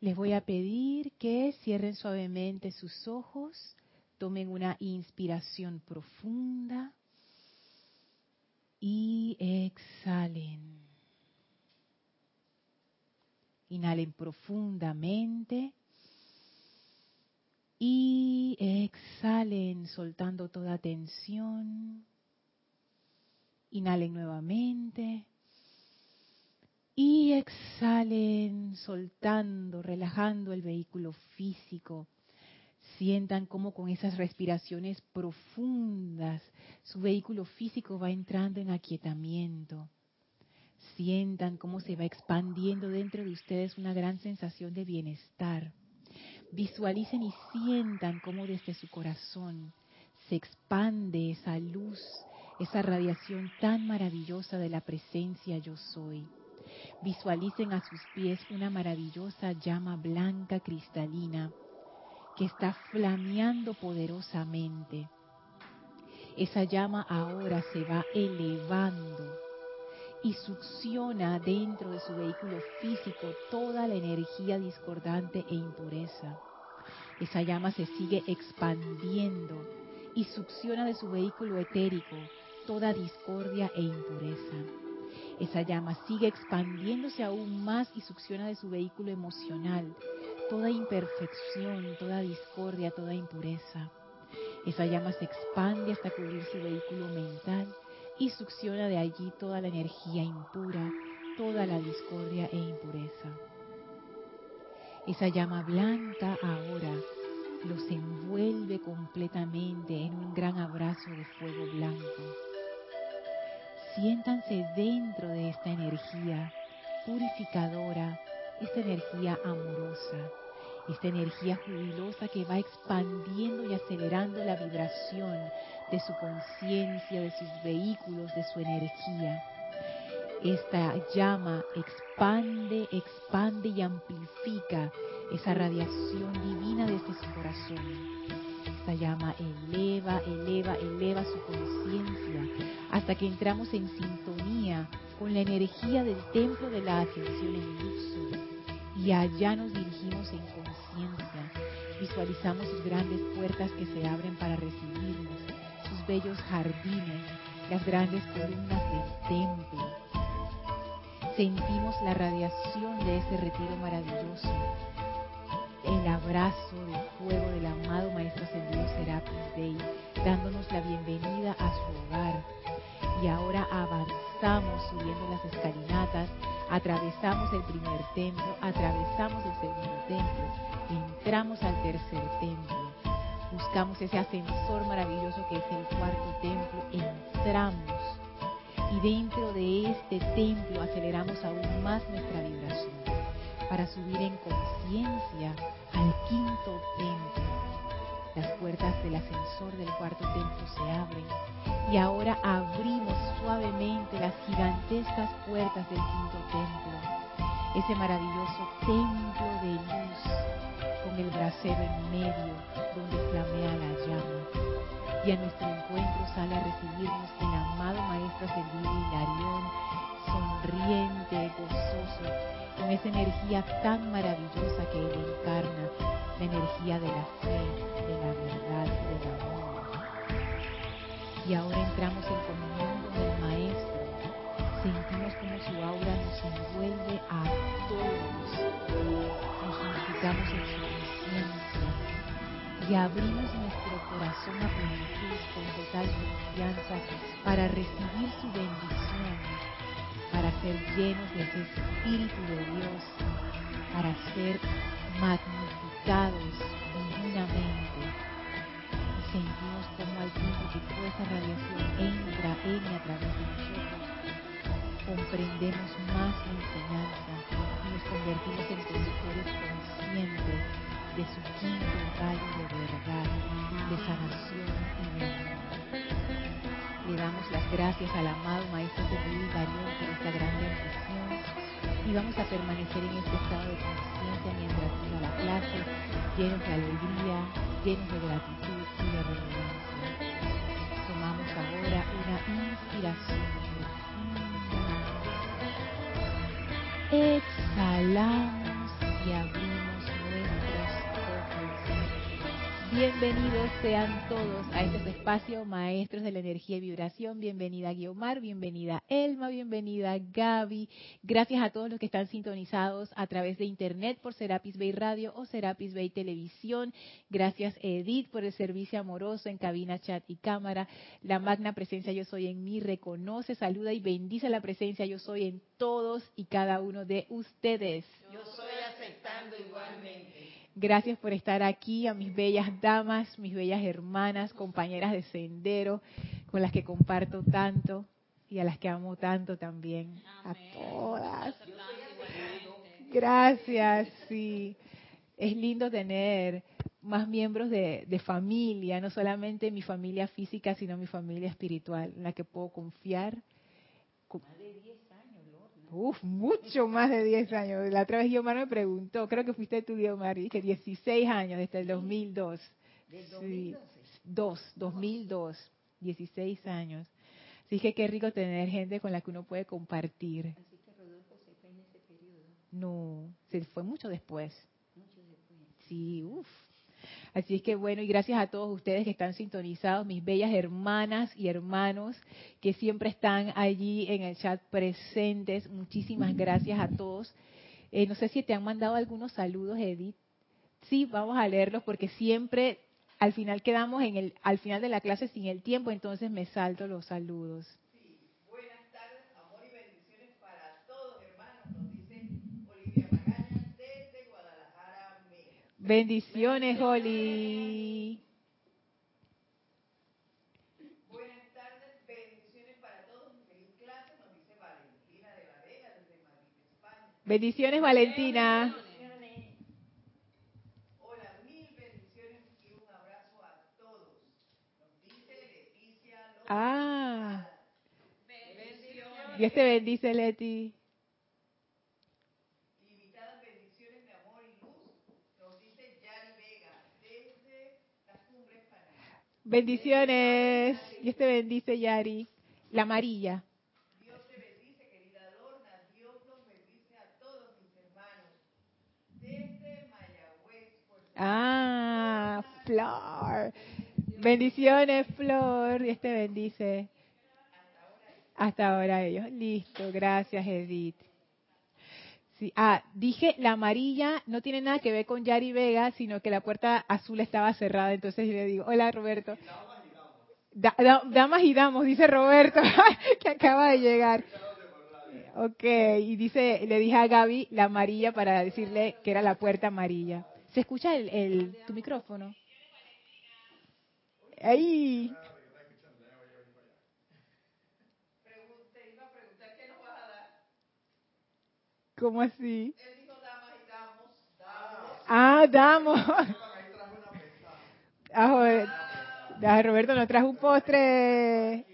Les voy a pedir que cierren suavemente sus ojos, tomen una inspiración profunda y exhalen. Inhalen profundamente y exhalen soltando toda tensión. Inhalen nuevamente. Y exhalen soltando, relajando el vehículo físico. Sientan como con esas respiraciones profundas su vehículo físico va entrando en aquietamiento. Sientan cómo se va expandiendo dentro de ustedes una gran sensación de bienestar. Visualicen y sientan cómo desde su corazón se expande esa luz, esa radiación tan maravillosa de la presencia yo soy. Visualicen a sus pies una maravillosa llama blanca cristalina que está flameando poderosamente. Esa llama ahora se va elevando y succiona dentro de su vehículo físico toda la energía discordante e impureza. Esa llama se sigue expandiendo y succiona de su vehículo etérico toda discordia e impureza. Esa llama sigue expandiéndose aún más y succiona de su vehículo emocional toda imperfección, toda discordia, toda impureza. Esa llama se expande hasta cubrir su vehículo mental y succiona de allí toda la energía impura, toda la discordia e impureza. Esa llama blanca ahora los envuelve completamente en un gran abrazo de fuego blanco. Siéntanse dentro de esta energía purificadora, esta energía amorosa, esta energía jubilosa que va expandiendo y acelerando la vibración de su conciencia, de sus vehículos, de su energía. Esta llama expande, expande y amplifica esa radiación divina desde su corazón. Llama eleva, eleva, eleva su conciencia hasta que entramos en sintonía con la energía del templo de la ascensión en Luxor. Y allá nos dirigimos en conciencia. Visualizamos sus grandes puertas que se abren para recibirnos bellos jardines, las grandes columnas del templo. Sentimos la radiación de ese retiro maravilloso, el abrazo de fuego del amado Maestro Ascendido Serapis Bey, dándonos la bienvenida a su hogar. Y ahora avanzamos subiendo las escalinatas, atravesamos el primer templo, atravesamos el segundo templo, entramos al tercer templo. Buscamos ese ascensor maravilloso que es el cuarto templo, entramos. Y dentro de este templo aceleramos aún más nuestra vibración para subir en conciencia al quinto templo. Las puertas del ascensor del cuarto templo se abren y ahora abrimos suavemente las gigantescas puertas del quinto templo, ese maravilloso templo de luz con el brasero en medio donde flamea la llama. Y a nuestro encuentro sale a recibirnos el amado Maestro Ascendido Hilarión, sonriente, gozoso, con esa energía tan maravillosa que él encarna, la energía de la fe, de la verdad del amor. Y ahora entramos en comunión con el Maestro, sentimos como su aura nos envuelve a todos, nos unificamos en su presencia. Y abrimos nuestro corazón a plenitud con total confianza para recibir su bendición, para ser llenos de ese Espíritu de Dios, para ser magnificados divinamente. Y sentimos como al tiempo que toda esa radiación entra en y a través de nosotros, comprendemos más la enseñanza y nos convertimos en conductores conscientes de su quinto rayo de verdad, de sanación y de amor. Le damos las gracias al amado Maestro Servidor Darión por esta gran bendición y vamos a permanecer en este estado de conciencia mientras dura la clase, llenos de alegría, llenos de gratitud y de reverencia. Tomamos ahora una inspiración. Exhalamos y abrimos Bienvenidos sean todos a este espacio, maestros de la energía y vibración. Bienvenida Guiomar, bienvenida Elma, bienvenida Gaby. Gracias a todos los que están sintonizados a través de internet por Serapis Bay Radio o Serapis Bay Televisión. Gracias Edith por el servicio amoroso en cabina, chat y cámara. La magna presencia yo soy en mí reconoce, saluda y bendice la presencia yo soy en todos y cada uno de ustedes. Yo soy aceptando igualmente. Gracias por estar aquí, a mis bellas damas, mis bellas hermanas, compañeras de sendero, con las que comparto tanto y a las que amo tanto también. A todas. Gracias, sí. Es lindo tener más miembros de, de, familia, no solamente mi familia física, sino mi familia espiritual, en la que puedo confiar. Uf, mucho más de 10 años. La otra vez Guiomar me preguntó, creo que fuiste tú, Guiomar, dije 16 años, desde el 2002. ¿Del 2002? Sí, 2, 2002, 16 años. Así que qué rico tener gente con la que uno puede compartir. Así que Rodolfo se fue en ese periodo. No, se fue mucho después. Mucho después. Sí, uff. Así es que bueno, y gracias a todos ustedes que están sintonizados, mis bellas hermanas y hermanos que siempre están allí en el chat presentes. Muchísimas gracias a todos. Eh, no sé si te han mandado algunos saludos, Edith. Sí, vamos a leerlos porque siempre al final quedamos en el, al final de la clase sin el tiempo, entonces me salto los saludos. Sí, buenas tardes, amor y bendiciones para todos, hermanos, nos dice Olivia Magaña desde Guadalajara, México. Bendiciones, Oli. Buenas tardes, bendiciones para todos, feliz clase, nos dice Valentina de la Vega desde Madrid, España. Bendiciones, Valentina. Hola, mil bendiciones y un abrazo a todos. Nos dice Leticia López. Ah, Dios te bendice, Leti. Limitadas bendiciones de amor y luz, nos dice Yari Vega desde las cumbres Panamá. Bendiciones. Dios te bendice, Yari. La amarilla. Dios te bendice, querida Lorna. Dios los bendice a todos mis hermanos. Desde Mayagüez, Ah, Flor. Bendiciones, Flor. Dios te bendice. Hasta ahora ellos. Listo. Gracias, Edith. Sí. Ah, dije la amarilla no tiene nada que ver con Yari Vega, sino que la puerta azul estaba cerrada. Entonces yo le digo, hola Roberto. Da- da- damas y damos, dice Roberto, que acaba de llegar. Ok, y dice, le dije a Gaby la amarilla para decirle que era la puerta amarilla. ¿Se escucha el, el tu micrófono? Ahí. Pregun- te iba a preguntar qué nos vas a dar. ¿Cómo así? Él dijo damas y damos. Damos. Ah, damos. Ah, joder. Ah, Roberto nos trajo un postre.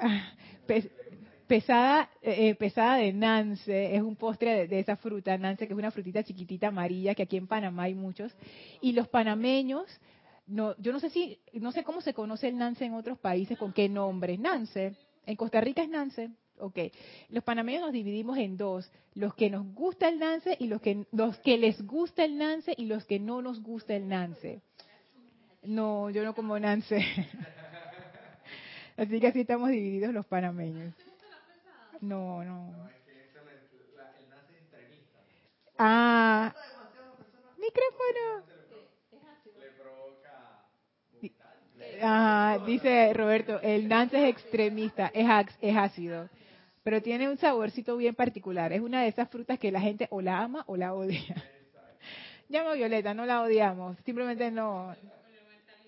Ah, pes- pesada, eh, eh, pesada de nance, es un postre de, de esa fruta, nance, que es una frutita chiquitita amarilla, que aquí en Panamá hay muchos. Y los panameños, no, yo no sé si, no sé cómo se conoce el nance en otros países, con qué nombre. Nance. En Costa Rica es nance. Ok. Los panameños nos dividimos en dos. Los que nos gusta el nance y los que, los que les gusta el nance y los que no nos gusta el nance. No, yo no como nance. Así que así estamos divididos los panameños. No, no. Ah, micrófono. Ajá, dice Roberto, el nance es extremista, es, es ácido, pero tiene un saborcito bien particular. Es una de esas frutas que la gente o la ama o la odia. Llama Violeta, no la odiamos, simplemente no.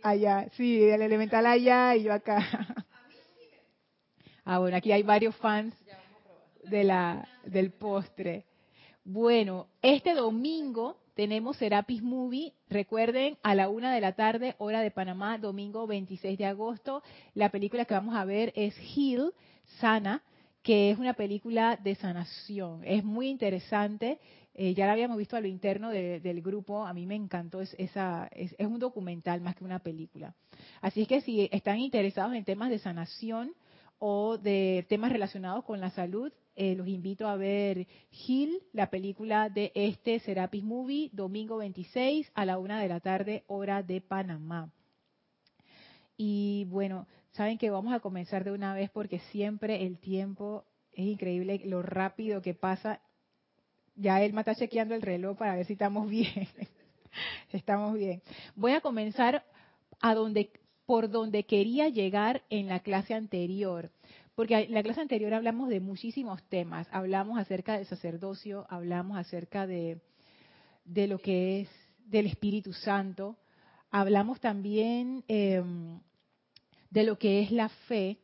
Allá, sí, el elemental allá y yo acá. Ah, bueno, aquí hay varios fans de la, del postre. Bueno, este domingo tenemos Serapis Movie. Recuerden, a la una de la tarde, hora de Panamá, domingo 26 de agosto. La película que vamos a ver es Heal, Sana, que es una película de sanación. Es muy interesante. Eh, ya la habíamos visto a lo interno de- del grupo. A mí me encantó. Es, esa, es, es un documental más que una película. Así es que si están interesados en temas de sanación o de temas relacionados con la salud, eh, los invito a ver Gil, la película de este Serapis Movie, domingo 26 a la una de la tarde, hora de Panamá. Y bueno, saben que vamos a comenzar de una vez porque siempre el tiempo es increíble lo rápido que pasa. Ya él me está chequeando el reloj para ver si estamos bien. estamos bien. Voy a comenzar a donde, por donde quería llegar en la clase anterior. Porque en la clase anterior hablamos de muchísimos temas. Hablamos acerca del sacerdocio, hablamos acerca de, de lo que es del Espíritu Santo. Hablamos también em, de lo que es la fe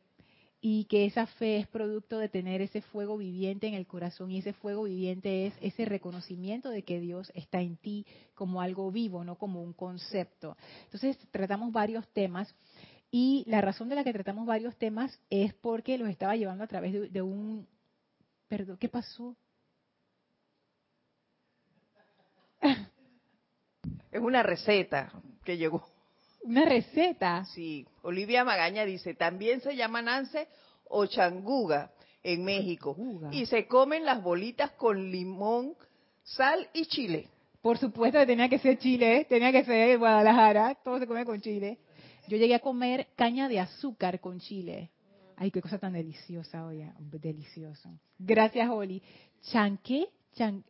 y que esa fe es producto de tener ese fuego viviente en el corazón y ese fuego viviente es ese reconocimiento de que Dios está en ti como algo vivo, no como un concepto. Entonces tratamos varios temas y la razón de la que tratamos varios temas es porque los estaba llevando a través de, un... Perdón, ¿qué pasó? Es una receta que llegó. Una receta. Sí, Olivia Magaña dice, también se llama nance o changuga en México. Y se comen las bolitas con limón, sal y chile. Por supuesto que tenía que ser Chile, tenía que ser Guadalajara, todo se come con chile. Yo llegué a comer caña de azúcar con chile. Ay, qué cosa tan deliciosa, oye, delicioso. Gracias, Oli. ¿Chanqué? Chan...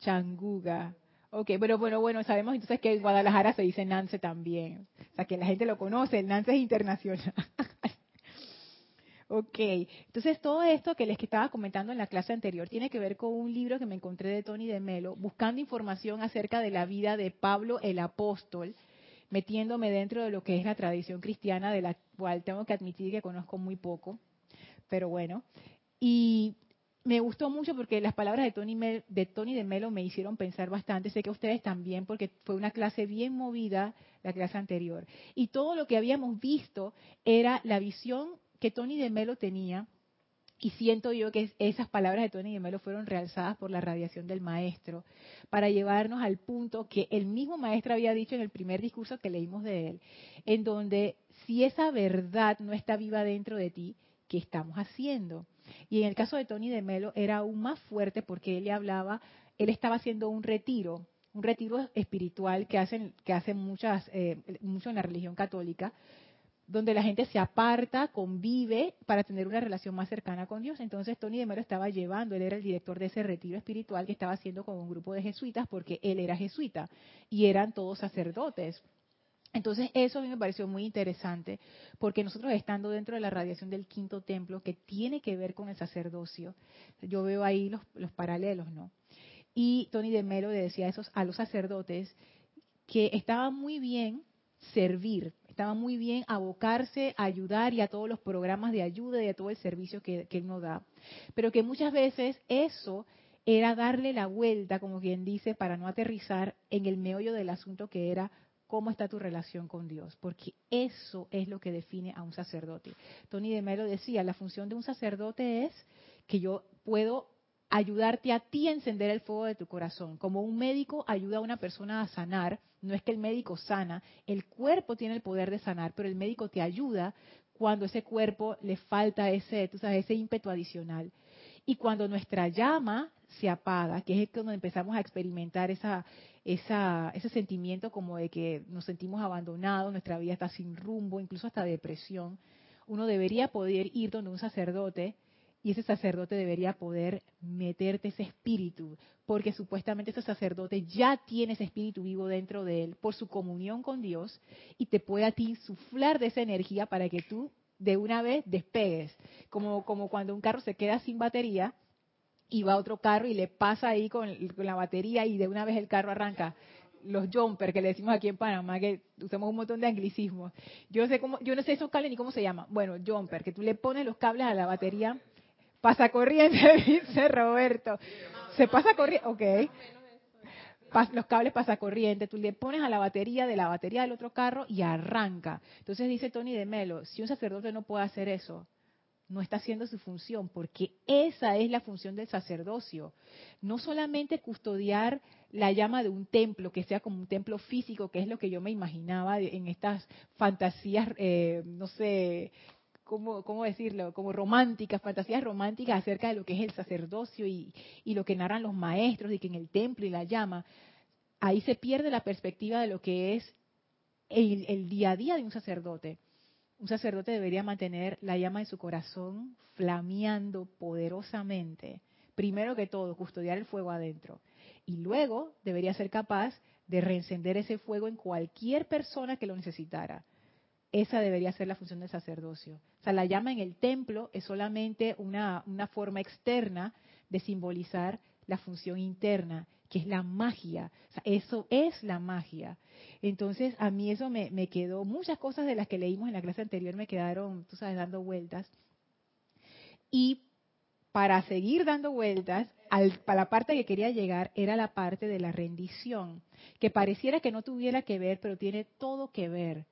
Changuga. Ok, pero bueno, bueno, sabemos entonces que en Guadalajara se dice Nance también. O sea, que la gente lo conoce, Nance es internacional. ok, entonces todo esto que les estaba comentando en la clase anterior tiene que ver con un libro que me encontré de Tony de Melo, buscando información acerca de la vida de Pablo el apóstol, metiéndome dentro de lo que es la tradición cristiana, de la cual tengo que admitir que conozco muy poco, pero bueno. Y me gustó mucho porque las palabras de Tony, de Tony de Melo me hicieron pensar bastante. Sé que ustedes también, porque fue una clase bien movida la clase anterior. Y todo lo que habíamos visto era la visión que Tony de Melo tenía. Y siento yo que esas palabras de Tony de Melo fueron realzadas por la radiación del maestro para llevarnos al punto que el mismo maestro había dicho en el primer discurso que leímos de él, en donde si esa verdad no está viva dentro de ti, ¿qué estamos haciendo? Y en el caso de Tony de Melo era aún más fuerte porque él le hablaba, él estaba haciendo un retiro, un retiro espiritual que hacen, que hacen muchas, eh, mucho en la religión católica, donde la gente se aparta, convive para tener una relación más cercana con Dios. Entonces Tony de Melo estaba llevando, él era el director de ese retiro espiritual que estaba haciendo con un grupo de jesuitas, porque él era jesuita y eran todos sacerdotes. Entonces eso a mí me pareció muy interesante, porque nosotros estando dentro de la radiación del quinto templo, que tiene que ver con el sacerdocio, yo veo ahí los, los paralelos, ¿no? Y Tony de Melo le decía a, esos, a los sacerdotes que estaba muy bien servir, estaba muy bien abocarse a ayudar y a todos los programas de ayuda y a todo el servicio que, que nos da, pero que muchas veces eso era darle la vuelta, como quien dice, para no aterrizar en el meollo del asunto que era cómo está tu relación con Dios, porque eso es lo que define a un sacerdote. Tony de Melo decía, la función de un sacerdote es que yo puedo ayudarte a ti a encender el fuego de tu corazón. Como un médico ayuda a una persona a sanar, no es que el médico sana, el cuerpo tiene el poder de sanar, pero el médico te ayuda cuando ese cuerpo le falta ese, tú sabes, ese ímpetu adicional. Y cuando nuestra llama se apaga, que es cuando empezamos a experimentar esa, esa, ese sentimiento como de que nos sentimos abandonados, nuestra vida está sin rumbo, incluso hasta depresión, uno debería poder ir donde un sacerdote y ese sacerdote debería poder meterte ese espíritu, porque supuestamente ese sacerdote ya tiene ese espíritu vivo dentro de él por su comunión con Dios y te puede a ti insuflar de esa energía para que tú de una vez despegues, como, como cuando un carro se queda sin batería y va otro carro y le pasa ahí con, la batería y de una vez el carro arranca los jumper que le decimos aquí en Panamá, que usamos un montón de anglicismos. Yo sé cómo, yo no sé esos cables ni cómo se llama. Bueno, jumper, que tú le pones los cables a la batería, pasa corriente, dice Roberto. Se pasa corriente, ok. Los cables pasa corriente, tú le pones a la batería de la batería del otro carro y arranca. Entonces dice Tony de Melo, si un sacerdote no puede hacer eso, no está haciendo su función, porque esa es la función del sacerdocio. No solamente custodiar la llama de un templo, que sea como un templo físico, que es lo que yo me imaginaba en estas fantasías, eh, no sé, ¿cómo, ¿cómo, decirlo? Como románticas, fantasías románticas acerca de lo que es el sacerdocio y, y lo que narran los maestros, de que en el templo y la llama, ahí se pierde la perspectiva de lo que es el, el día a día de un sacerdote. Un sacerdote debería mantener la llama de su corazón flameando poderosamente. Primero que todo, custodiar el fuego adentro. Y luego debería ser capaz de reencender ese fuego en cualquier persona que lo necesitara. Esa debería ser la función del sacerdocio. O sea, la llama en el templo es solamente una, una forma externa de simbolizar la función interna, que es la magia. O sea, eso es la magia. Entonces, a mí eso me, me, quedó, muchas cosas de las que leímos en la clase anterior me quedaron, tú sabes, dando vueltas. Y para seguir dando vueltas, para la parte que quería llegar era la parte de la rendición, que pareciera que no tuviera que ver, pero tiene todo que ver,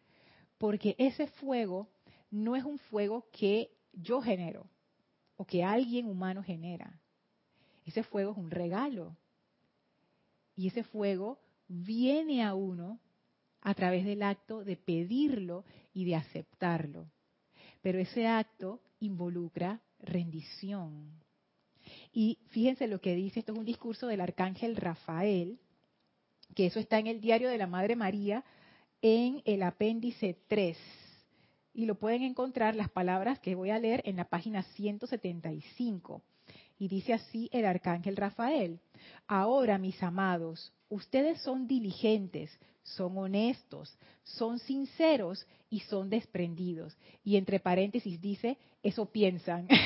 porque ese fuego no es un fuego que yo genero o que alguien humano genera. Ese fuego es un regalo. Y ese fuego viene a uno a través del acto de pedirlo y de aceptarlo. Pero ese acto involucra rendición. Y fíjense lo que dice, esto es un discurso del arcángel Rafael, que eso está en el diario de la Madre María en el apéndice 3. Y lo pueden encontrar las palabras que voy a leer en la página 175. Y dice así el arcángel Rafael, ahora mis amados, ustedes son diligentes, son honestos, son sinceros y son desprendidos. Y entre paréntesis dice, eso piensan.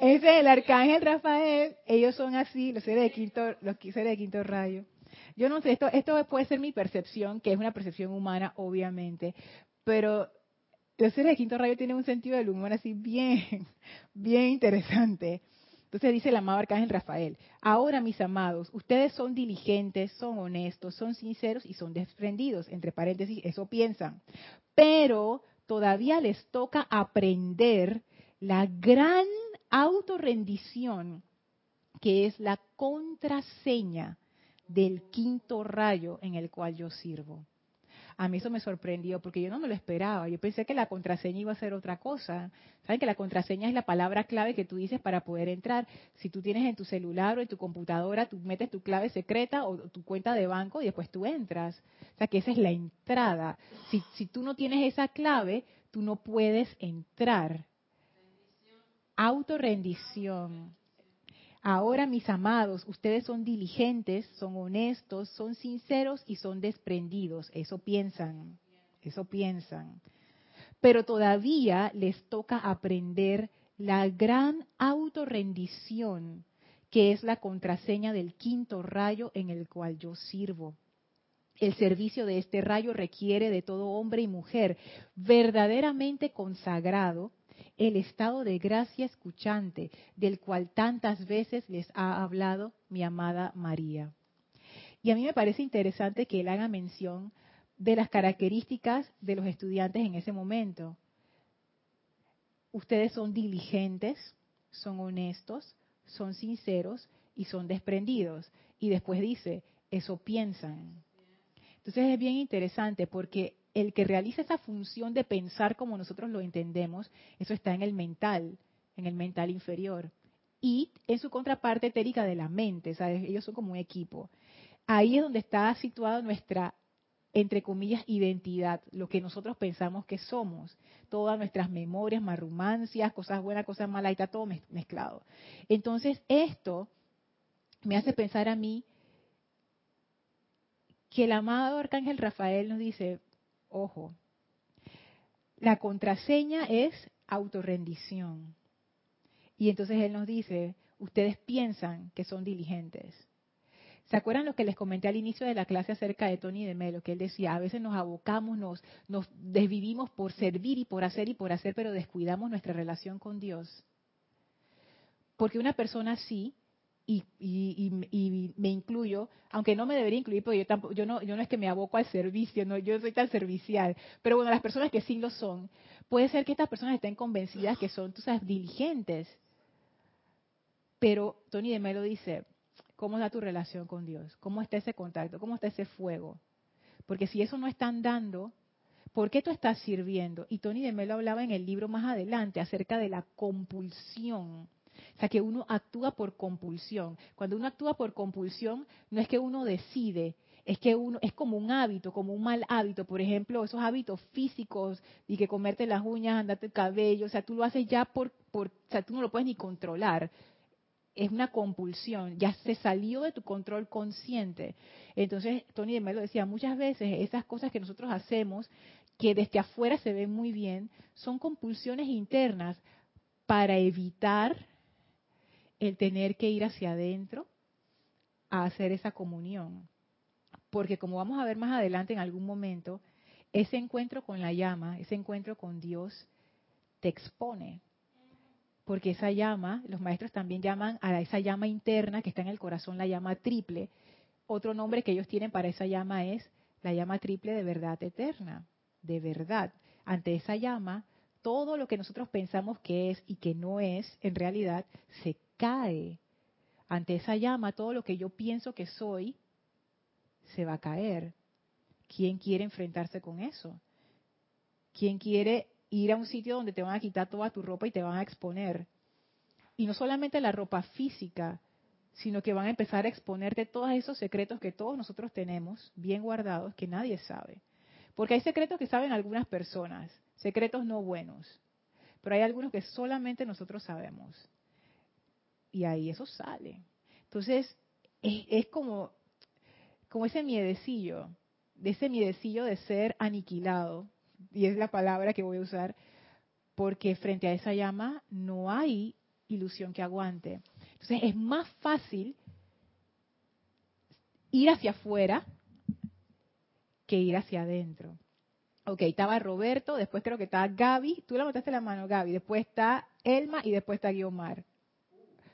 Ese es el arcángel Rafael, ellos son así, los seres de quinto, los seres de quinto rayo. Yo no sé, esto, esto puede ser mi percepción, que es una percepción humana, obviamente, pero los seres de quinto rayo tienen un sentido del humor así bien, bien interesante. Entonces dice el amado Arcángel Rafael, ahora mis amados, ustedes son diligentes, son honestos, son sinceros y son desprendidos, entre paréntesis, eso piensan, pero todavía les toca aprender la gran autorrendición que es la contraseña del quinto rayo en el cual yo sirvo a mí eso me sorprendió porque yo no me lo esperaba. Yo pensé que la contraseña iba a ser otra cosa. Saben que la contraseña es la palabra clave que tú dices para poder entrar. Si tú tienes en tu celular o en tu computadora, tú metes tu clave secreta o tu cuenta de banco y después tú entras. O sea que esa es la entrada. Si, tú no tienes esa clave, tú no puedes entrar. Autorrendición. Ahora, mis amados, ustedes son diligentes, son honestos, son sinceros y son desprendidos. Eso piensan, eso piensan. Pero todavía les toca aprender la gran autorrendición, que es la contraseña del quinto rayo en el cual yo sirvo. El servicio de este rayo requiere de todo hombre y mujer verdaderamente consagrado el estado de gracia escuchante del cual tantas veces les ha hablado mi amada María. Y a mí me parece interesante que él haga mención de las características de los estudiantes en ese momento. Ustedes son diligentes, son honestos, son sinceros y son desprendidos. Y después dice, eso piensan. Entonces es bien interesante porque el que realiza esa función de pensar como nosotros lo entendemos, eso está en el mental, en el mental inferior. Y en su contraparte etérica de la mente, ¿sabes? Ellos son como un equipo. Ahí es donde está situada nuestra, entre comillas, identidad, lo que nosotros pensamos que somos. Todas nuestras memorias, marrumancias, cosas buenas, cosas malas, ahí está todo mezclado. Entonces, esto me hace pensar a mí que el amado Arcángel Rafael nos dice, Ojo, la contraseña es autorrendición. Y entonces él nos dice, ustedes piensan que son diligentes. ¿Se acuerdan lo que les comenté al inicio de la clase acerca de Tony de Melo? Que él decía, a veces nos abocamos, nos, nos desvivimos por servir y por hacer y por hacer, pero descuidamos nuestra relación con Dios. Porque una persona así y, me incluyo, aunque no me debería incluir, porque yo, tampoco, yo, no, yo no es que me aboco al servicio, no, yo soy tan servicial, pero bueno, las personas que sí lo son, puede ser que estas personas estén convencidas que son, tú sabes, diligentes. Pero Tony de Melo dice, ¿cómo está tu relación con Dios? ¿Cómo está ese contacto? ¿Cómo está ese fuego? Porque si eso no están dando, ¿Por qué tú estás sirviendo? Y Tony de Melo hablaba en el libro más adelante acerca de la compulsión. O sea, que uno actúa por compulsión. Cuando uno actúa por compulsión, no es que uno decide, es que uno es como un hábito, como un mal hábito. Por ejemplo, esos hábitos físicos y que comerte las uñas, andarte el cabello, o sea, tú lo haces ya por, por, o sea, tú no lo puedes ni controlar es una compulsión, ya se salió de tu control consciente. Entonces, Tony de Melo decía, muchas veces esas cosas que nosotros hacemos, que desde afuera se ven muy bien, son compulsiones internas para evitar el tener que ir hacia adentro a hacer esa comunión. Porque como vamos a ver más adelante en algún momento, ese encuentro con la llama, ese encuentro con Dios, te expone, porque esa llama, los maestros también llaman a esa llama interna que está en el corazón la llama triple. Otro nombre que ellos tienen para esa llama es la llama triple de verdad eterna, de verdad. Ante esa llama, todo lo que nosotros pensamos que es y que no es, en realidad, se cae. Ante esa llama, todo lo que yo pienso que soy, se va a caer. ¿Quién quiere enfrentarse con eso? ¿Quién quiere ir a un sitio donde te van a quitar toda tu ropa y te van a exponer. Y no solamente la ropa física, sino que van a empezar a exponerte todos esos secretos que todos nosotros tenemos bien guardados que nadie sabe. Porque hay secretos que saben algunas personas, secretos no buenos, pero hay algunos que solamente nosotros sabemos. Y ahí eso sale. Entonces, es, como, como ese miedecillo, de ese miedecillo de ser aniquilado, y es la palabra que voy a usar, porque frente a esa llama no hay ilusión que aguante. Entonces es más fácil ir hacia afuera que ir hacia adentro. Ok, estaba Roberto, después creo que estaba Gaby, tú le botaste la mano Gaby, después está Elma y después está Guiomar.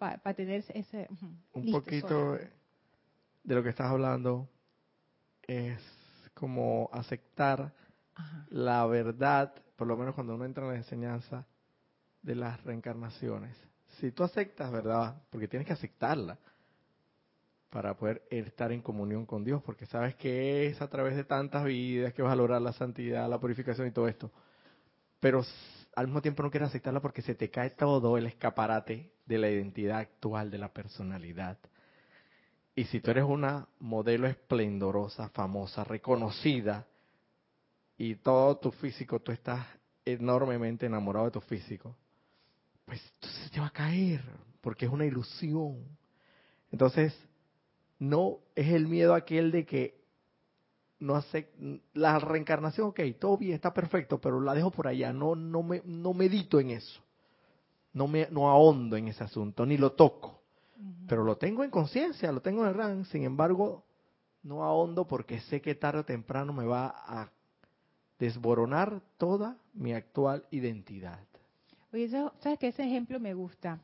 Para tener ese... un poquito de lo que estás hablando es como aceptar la verdad, por lo menos cuando uno entra en la enseñanza de las reencarnaciones. Si tú aceptas, ¿verdad? Porque tienes que aceptarla para poder estar en comunión con Dios, porque sabes que es a través de tantas vidas que vas a lograr la santidad, la purificación y todo esto. Pero al mismo tiempo no quieres aceptarla porque se te cae todo el escaparate de la identidad actual de la personalidad. Y si tú eres una modelo esplendorosa, famosa, reconocida, y todo tu físico, tú estás enormemente enamorado de tu físico, pues entonces te va a caer, porque es una ilusión. Entonces, no es el miedo aquel de que no hace la reencarnación, ok, todo bien, está perfecto, pero la dejo por allá, no, no, me, no medito en eso, no, me, no ahondo en ese asunto, ni lo toco, pero lo tengo en conciencia, lo tengo en el RAN, sin embargo, no ahondo porque sé que tarde o temprano me va a desboronar toda mi actual identidad. Oye, ¿sabes que ese ejemplo me gusta?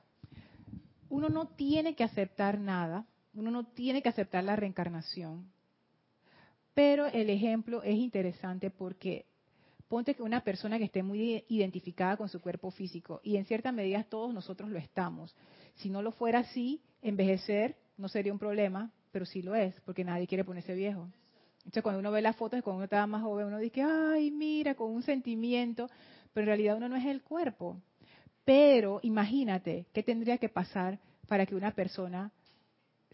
Uno no tiene que aceptar nada, uno no tiene que aceptar la reencarnación. Pero el ejemplo es interesante porque ponte que una persona que esté muy identificada con su cuerpo físico, y en cierta medida todos nosotros lo estamos. Si no lo fuera así, envejecer no sería un problema, pero sí lo es, porque nadie quiere ponerse viejo. Entonces cuando uno ve las fotos de cuando uno estaba más joven, uno dice, ay, mira, con un sentimiento, pero en realidad uno no es el cuerpo. Pero imagínate qué tendría que pasar para que una persona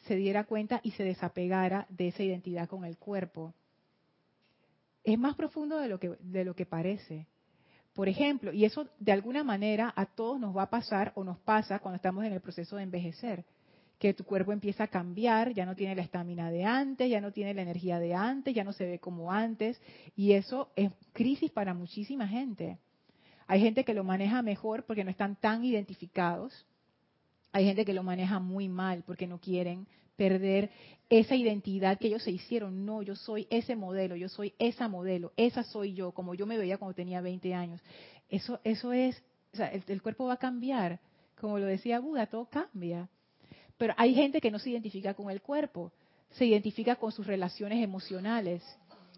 se diera cuenta y se desapegara de esa identidad con el cuerpo. Es más profundo de lo que, de lo que parece. Por ejemplo, y eso de alguna manera a todos nos va a pasar o nos pasa cuando estamos en el proceso de envejecer, que tu cuerpo empieza a cambiar, ya no tiene la estamina de antes, ya no tiene la energía de antes, ya no se ve como antes, y eso es crisis para muchísima gente. Hay gente que lo maneja mejor porque no están tan identificados, hay gente que lo maneja muy mal porque no quieren perder esa identidad que ellos se hicieron. No, yo soy ese modelo, yo soy esa modelo, esa soy yo, como yo me veía cuando tenía 20 años. Eso, eso es, o sea, el, el cuerpo va a cambiar. Como lo decía Buda, todo cambia. Pero hay gente que no se identifica con el cuerpo, se identifica con sus relaciones emocionales,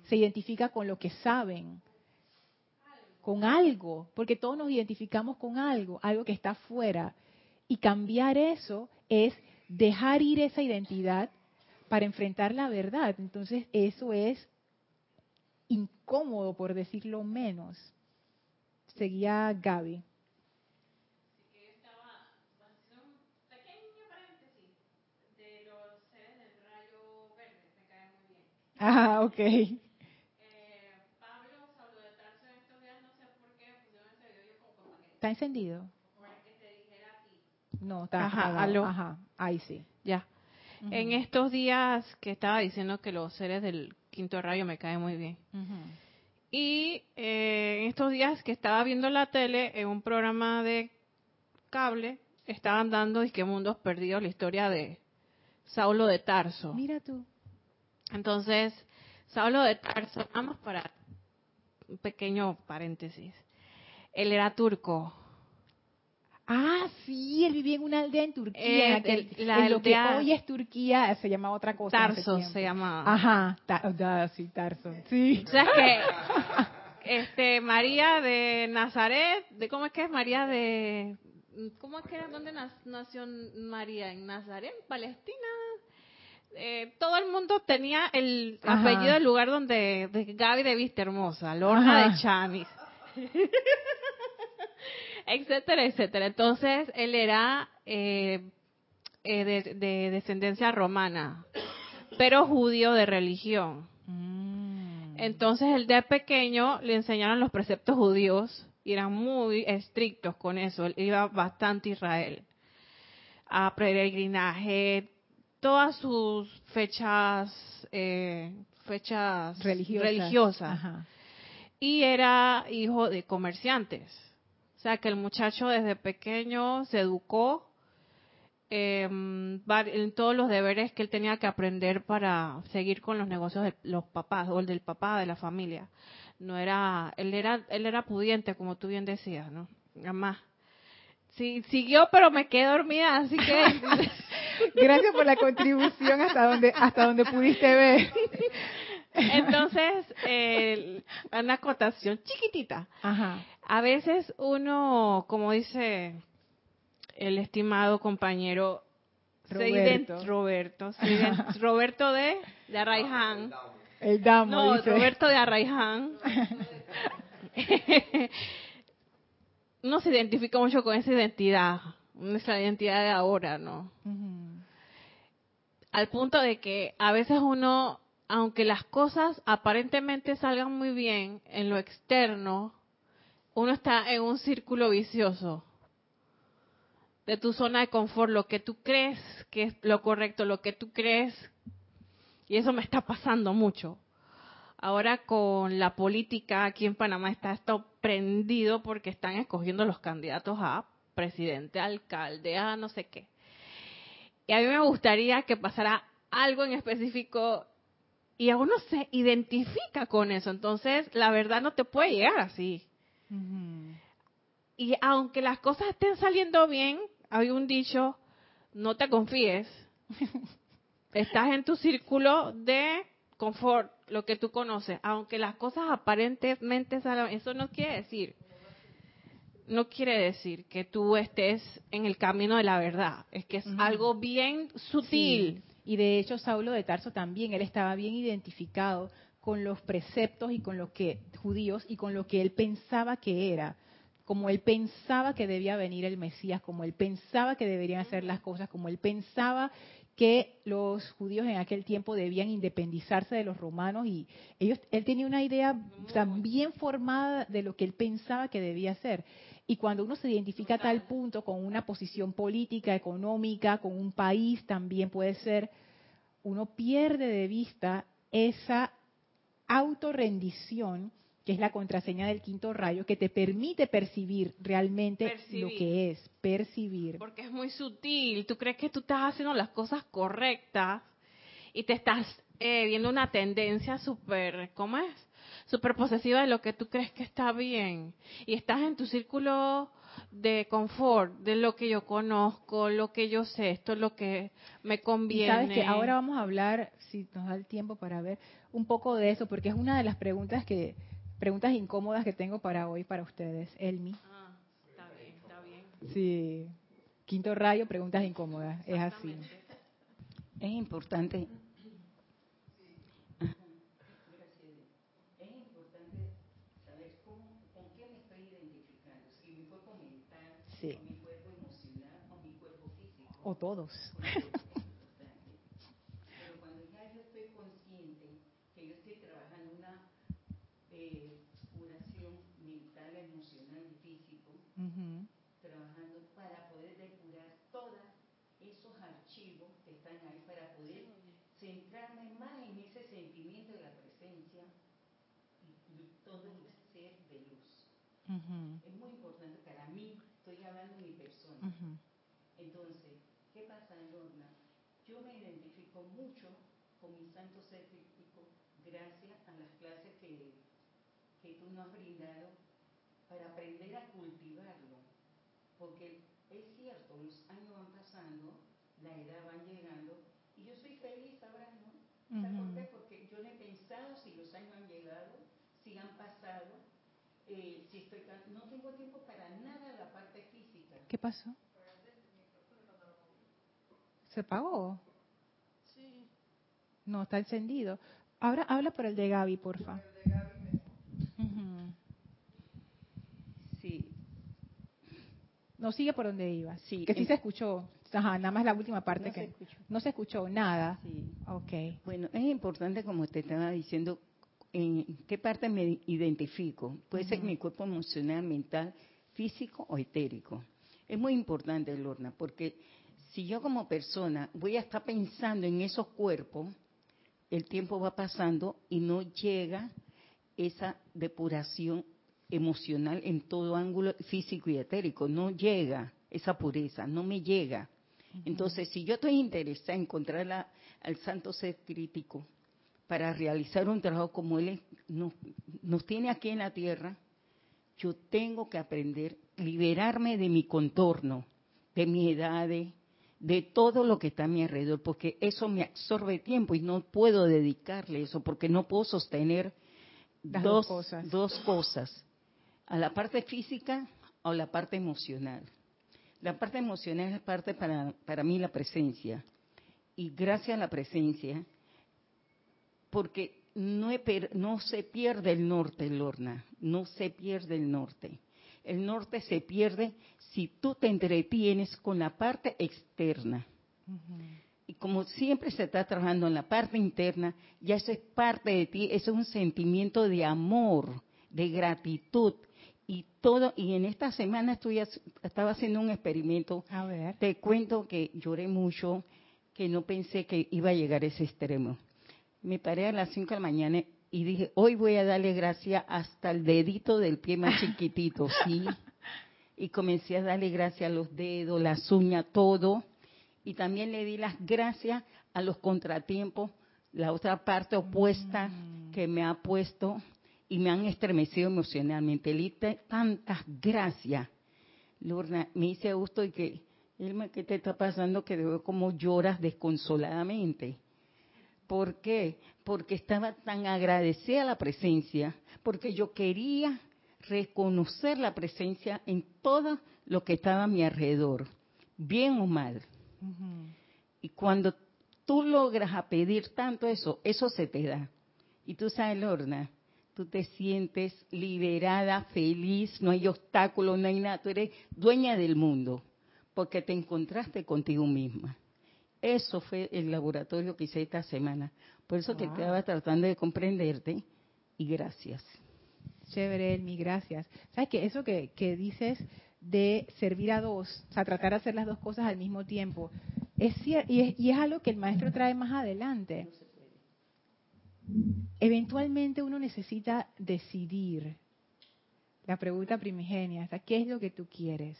se identifica con lo que saben, con algo, porque todos nos identificamos con algo, algo que está afuera. Y cambiar eso es dejar ir esa identidad para enfrentar la verdad. Entonces eso es incómodo, por decirlo menos. Seguía Gaby. Ah, ok. Eh, Pablo Saulo de Tarso en estos días, no sé por qué, pusieron ese video yo como ¿Está encendido? para que te dijera a ti. No, está Ajá, apagado. aló. Ajá, ahí sí. Ya. En estos días que estaba diciendo que los seres del quinto rayo me caen muy bien. Y eh, en estos días que estaba viendo la tele, en un programa de cable, estaban dando Disque Mundos Perdidos, la historia de Saulo de Tarso. Mira tú. Entonces, Saulo de Tarso, vamos para un pequeño paréntesis. Él era turco. Ah, sí, él vivía en una aldea en Turquía. Eh, el- la en lo que hoy es Turquía se llamaba otra cosa. Tarso se llamaba. Ajá, ta- da- sí, Tarso. Sí. O sea, es que este, María de Nazaret, de ¿cómo es que es María de... ¿Cómo es que era? ¿Dónde nació María? ¿En Nazaret? ¿En Palestina? Eh, todo el mundo tenía el Ajá. apellido del lugar donde de Gaby de Vista Hermosa, Lorna Ajá. de Chanis, etcétera, etcétera. Entonces, él era eh, eh, de, de descendencia romana, pero judío de religión. Mm. Entonces él de pequeño le enseñaron los preceptos judíos y eran muy estrictos con eso. Él iba bastante a Israel a peregrinaje, todas sus fechas, eh, fechas religiosas. religiosas. Y era hijo de comerciantes. O sea que el muchacho desde pequeño se educó eh, var- en todos los deberes que él tenía que aprender para seguir con los negocios de los papás o el del papá de la familia. No era, él era, él era pudiente, como tú bien decías, ¿no? Además, sí, siguió, pero me quedé dormida, así que Gracias por la contribución hasta donde hasta donde pudiste ver. entonces eh, una acotación chiquitita. Ajá. A veces uno, como dice el estimado compañero se Roberto. Roberto, se Roberto de, de Arraiján. El damo No, dice. Roberto de Arraiján. Uno se identifica mucho con esa identidad, nuestra identidad de ahora, ¿no? Al punto de que a veces uno, aunque las cosas aparentemente salgan muy bien en lo externo, uno está en un círculo vicioso de tu zona de confort, lo que tú crees que es lo correcto, lo que tú crees, y eso me está pasando mucho. Ahora con la política aquí en Panamá está esto prendido porque están escogiendo los candidatos a presidente, alcalde, a no sé qué. Y a mí me gustaría que pasara algo en específico y a uno se identifica con eso. Entonces, la verdad no te puede llegar así. Y aunque las cosas estén saliendo bien, hay un dicho, no te confíes. Estás en tu círculo de confort, lo que tú conoces. Aunque las cosas aparentemente salgan, eso no quiere decir, no quiere decir que tú estés en el camino de la verdad. Es que es algo bien sutil. Sí. Y de hecho, Saulo de Tarso también, él estaba bien identificado con los preceptos y con lo que judíos y con lo que él pensaba que era, como él pensaba que debía venir el Mesías, como él pensaba que deberían hacer las cosas, como él pensaba que los judíos en aquel tiempo debían independizarse de los romanos y ellos él tenía una idea sea, bien formada de lo que él pensaba que debía hacer. Y cuando uno se identifica a tal punto con una posición política, económica, con un país, también puede ser, uno pierde de vista esa autorrendición, que es la contraseña del quinto rayo, que te permite percibir realmente Percibir. lo que es, percibir. Porque es muy sutil. Tú crees que tú estás haciendo las cosas correctas y te estás eh, viendo una tendencia súper, ¿cómo es? Súper posesiva de lo que tú crees que está bien. Y estás en tu círculo de confort, de lo que yo conozco, lo que yo sé, esto es lo que me conviene. Y sabes que ahora vamos a hablar, si nos da el tiempo para ver, un poco de eso, porque es una de las preguntas que preguntas incómodas que tengo para hoy para ustedes, Elmi. Ah, está bien, está bien. Sí. Quinto rayo, preguntas incómodas, es así. Es importante Sí. mi cuerpo emocional o mi cuerpo físico. O todos. Pero cuando ya yo estoy consciente que yo estoy trabajando una eh, curación mental, emocional y físico, Ujú. trabajando para poder depurar todos esos archivos que están ahí, para poder centrarme más en ese sentimiento de la presencia y, y todo el ser de luz. Ujú. Es muy importante para mí, estoy hablando de mi persona. Ujú. Entonces, ¿qué pasa, Lorna? Yo me identifico mucho con mi santo ser crítico gracias a las clases que, que tú nos has brindado para aprender a cultivarlo. Porque es cierto, los años van pasando, la edad va llegando, y yo soy feliz ahora, ¿no? ¿Sabes por qué? Porque yo no he pensado si los años han llegado, si han pasado, eh, si estoy... No tengo tiempo para nada la parte física. ¿Qué pasó? ¿Se apagó? Sí. No, está encendido. Ahora habla por el de Gaby, porfa. Sí, No sigue por donde iba. Sí, Que sí en- se escuchó. Ajá, nada más la última parte No que se escuchó. no se escuchó nada. sí. Ok. Bueno, es importante, como te estaba diciendo, en qué parte me identifico. Puede ser mi cuerpo emocional, mental, físico o etérico. Es muy importante, Lorna, porque si yo como persona voy a estar pensando en esos cuerpos, el tiempo va pasando y no llega esa depuración emocional en todo ángulo físico y etérico. No llega esa pureza, no me llega. Entonces, si yo estoy interesada en encontrar la- al santo ser crítico para realizar un trabajo como él nos, nos tiene aquí en la tierra, yo tengo que aprender, liberarme de mi contorno, de mi edad, de, todo lo que está a mi alrededor, porque eso me absorbe tiempo y no puedo dedicarle eso, porque no puedo sostener Las dos, dos cosas. dos cosas, a la parte física o la parte emocional. La parte emocional es parte para, para mí la presencia. Y gracias a la presencia, porque no, he no se pierde el norte, Lorna, no se pierde el norte. El norte se pierde si tú te entretienes con la parte externa. Y como siempre se está trabajando en la parte interna, ya eso es parte de ti, eso es un sentimiento de amor, de gratitud. Y todo, y en esta semana estoy, estaba haciendo un experimento. A ver. Te cuento que lloré mucho, que no pensé que iba a llegar a ese extremo. Me paré a las 5 de la mañana y dije, hoy voy a darle gracias hasta el dedito del pie más chiquitito, ¿sí? Y comencé a darle gracias a los dedos, las uñas, todo. Y también le di las gracias a los contratiempos, la otra parte opuesta Mm. que me ha puesto y me han estremecido emocionalmente. Le di tantas gracias. Lorna, me hice gusto y que, Irma, ¿qué te está pasando? Que veo como lloras desconsoladamente. ¿Por qué? Porque estaba tan agradecida a la presencia, porque yo quería reconocer la presencia en todo lo que estaba a mi alrededor, bien o mal. Y cuando tú logras a pedir tanto eso, eso se te da. Y tú sabes, Lorna, tú te sientes liberada, feliz, no hay obstáculos, no hay nada, tú eres dueña del mundo, porque te encontraste contigo misma. Eso fue el laboratorio que hice esta semana. Por eso que Wow. estaba tratando de comprenderte y gracias. Chévere, Elmi, gracias. ¿Sabes qué? Eso que, que dices de servir a dos, o sea, tratar de hacer las dos cosas al mismo tiempo, es cierto, y es, y es algo que el maestro trae más adelante. Eventualmente uno necesita decidir. La pregunta primigenia, o sea, ¿qué es lo que tú quieres?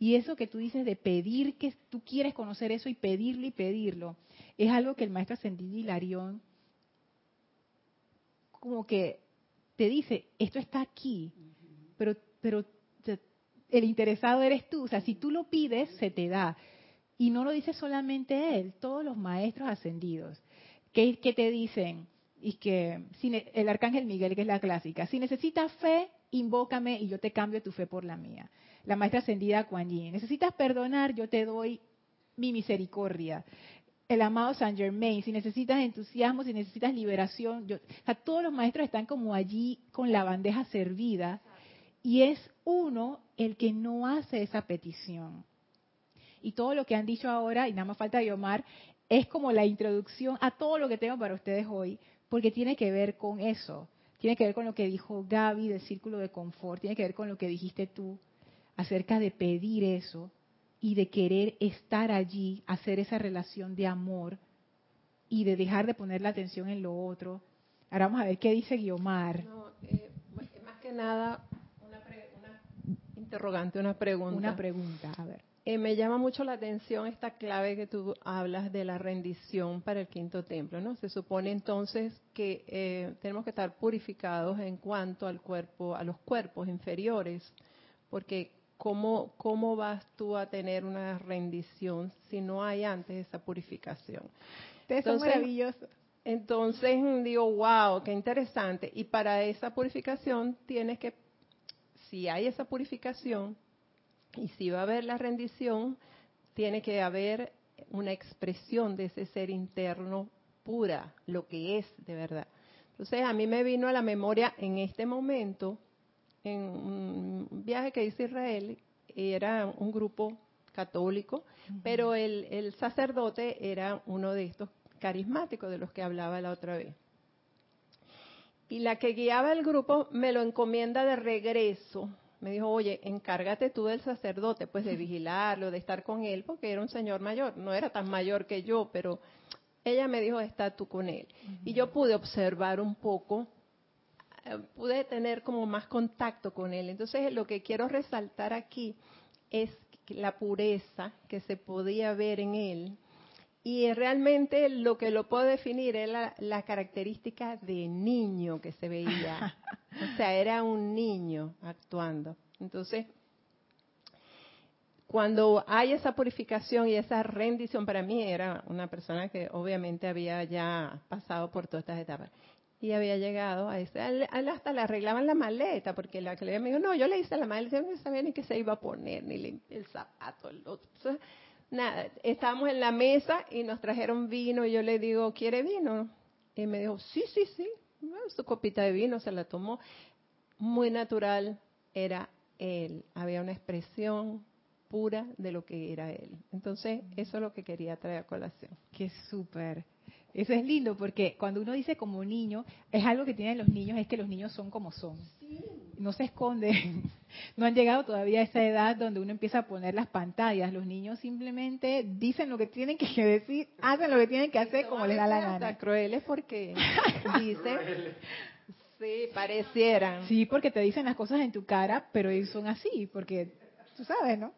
Y eso que tú dices de pedir que tú quieres conocer eso y pedirlo y pedirlo, es algo que el maestro Ascendido Hilarión como que te dice, esto está aquí, pero, pero el interesado eres tú. O sea, si tú lo pides, se te da. Y no lo dice solamente él, todos los maestros ascendidos. que te dicen? Y que el arcángel Miguel, que es la clásica, si necesitas fe, invócame y yo te cambio tu fe por la mía. La maestra ascendida Kuan Yin, necesitas perdonar, yo te doy mi misericordia. El amado Saint Germain, si necesitas entusiasmo, si necesitas liberación, yo, o sea, todos los maestros están como allí con la bandeja servida y es uno el que no hace esa petición. Y todo lo que han dicho ahora, y nada más falta Yomar, es como la introducción a todo lo que tengo para ustedes hoy, porque tiene que ver con eso. Tiene que ver con lo que dijo Gaby del círculo de confort, tiene que ver con lo que dijiste tú acerca de pedir eso y de querer estar allí, hacer esa relación de amor y de dejar de poner la atención en lo otro. Ahora vamos a ver qué dice Guiomar. No, eh, más que nada, interrogante, una pregunta. Una pregunta, a ver. Eh, me llama mucho la atención esta clave que tú hablas de la rendición para el quinto templo, ¿no? Se supone entonces que eh, tenemos que estar purificados en cuanto al cuerpo, a los cuerpos inferiores, porque ¿cómo, cómo vas tú a tener una rendición si no hay antes esa purificación? Eso es maravilloso. Entonces digo, wow, qué interesante. Y para esa purificación tienes que si hay esa purificación y si va a haber la rendición, tiene que haber una expresión de ese ser interno pura, lo que es de verdad. Entonces a mí me vino a la memoria en este momento, en un viaje que hice a Israel, era un grupo católico, pero el, el sacerdote era uno de estos carismáticos de los que hablaba la otra vez. Y la que guiaba el grupo me lo encomienda de regreso. Me dijo, oye, encárgate tú del sacerdote, pues de vigilarlo, de estar con él, porque era un señor mayor, no era tan mayor que yo, pero ella me dijo, está tú con él. Y yo pude observar un poco, pude tener como más contacto con él. Entonces, lo que quiero resaltar aquí es la pureza que se podía ver en él y realmente lo que lo puedo definir es la, característica de niño que se veía. o sea, era un niño actuando. Entonces, cuando hay esa purificación y esa rendición, para mí era una persona que obviamente había ya pasado por todas estas etapas. Y había llegado a ese, hasta le arreglaban la maleta, porque la que le dijo, no, yo le hice la maleta, no sabía ni qué se iba a poner, ni el, zapato, el otro nada, estábamos en la mesa y nos trajeron vino y yo le digo, ¿quiere vino? Y me dijo, sí, sí, sí, su copita de vino se la tomó. Muy natural era él, había una expresión pura de lo que era él. Entonces, eso es lo que quería traer a colación. Qué súper. Eso es lindo porque cuando uno dice como niño, es algo que tienen los niños, es que los niños son como son. No se esconden. No han llegado todavía a esa edad donde uno empieza a poner las pantallas. Los niños simplemente dicen lo que tienen que decir, hacen lo que tienen que hacer como les da la gana. Crueles porque dicen, sí, parecieran. Sí, porque te dicen las cosas en tu cara, pero ellos son así, porque tú sabes, ¿no?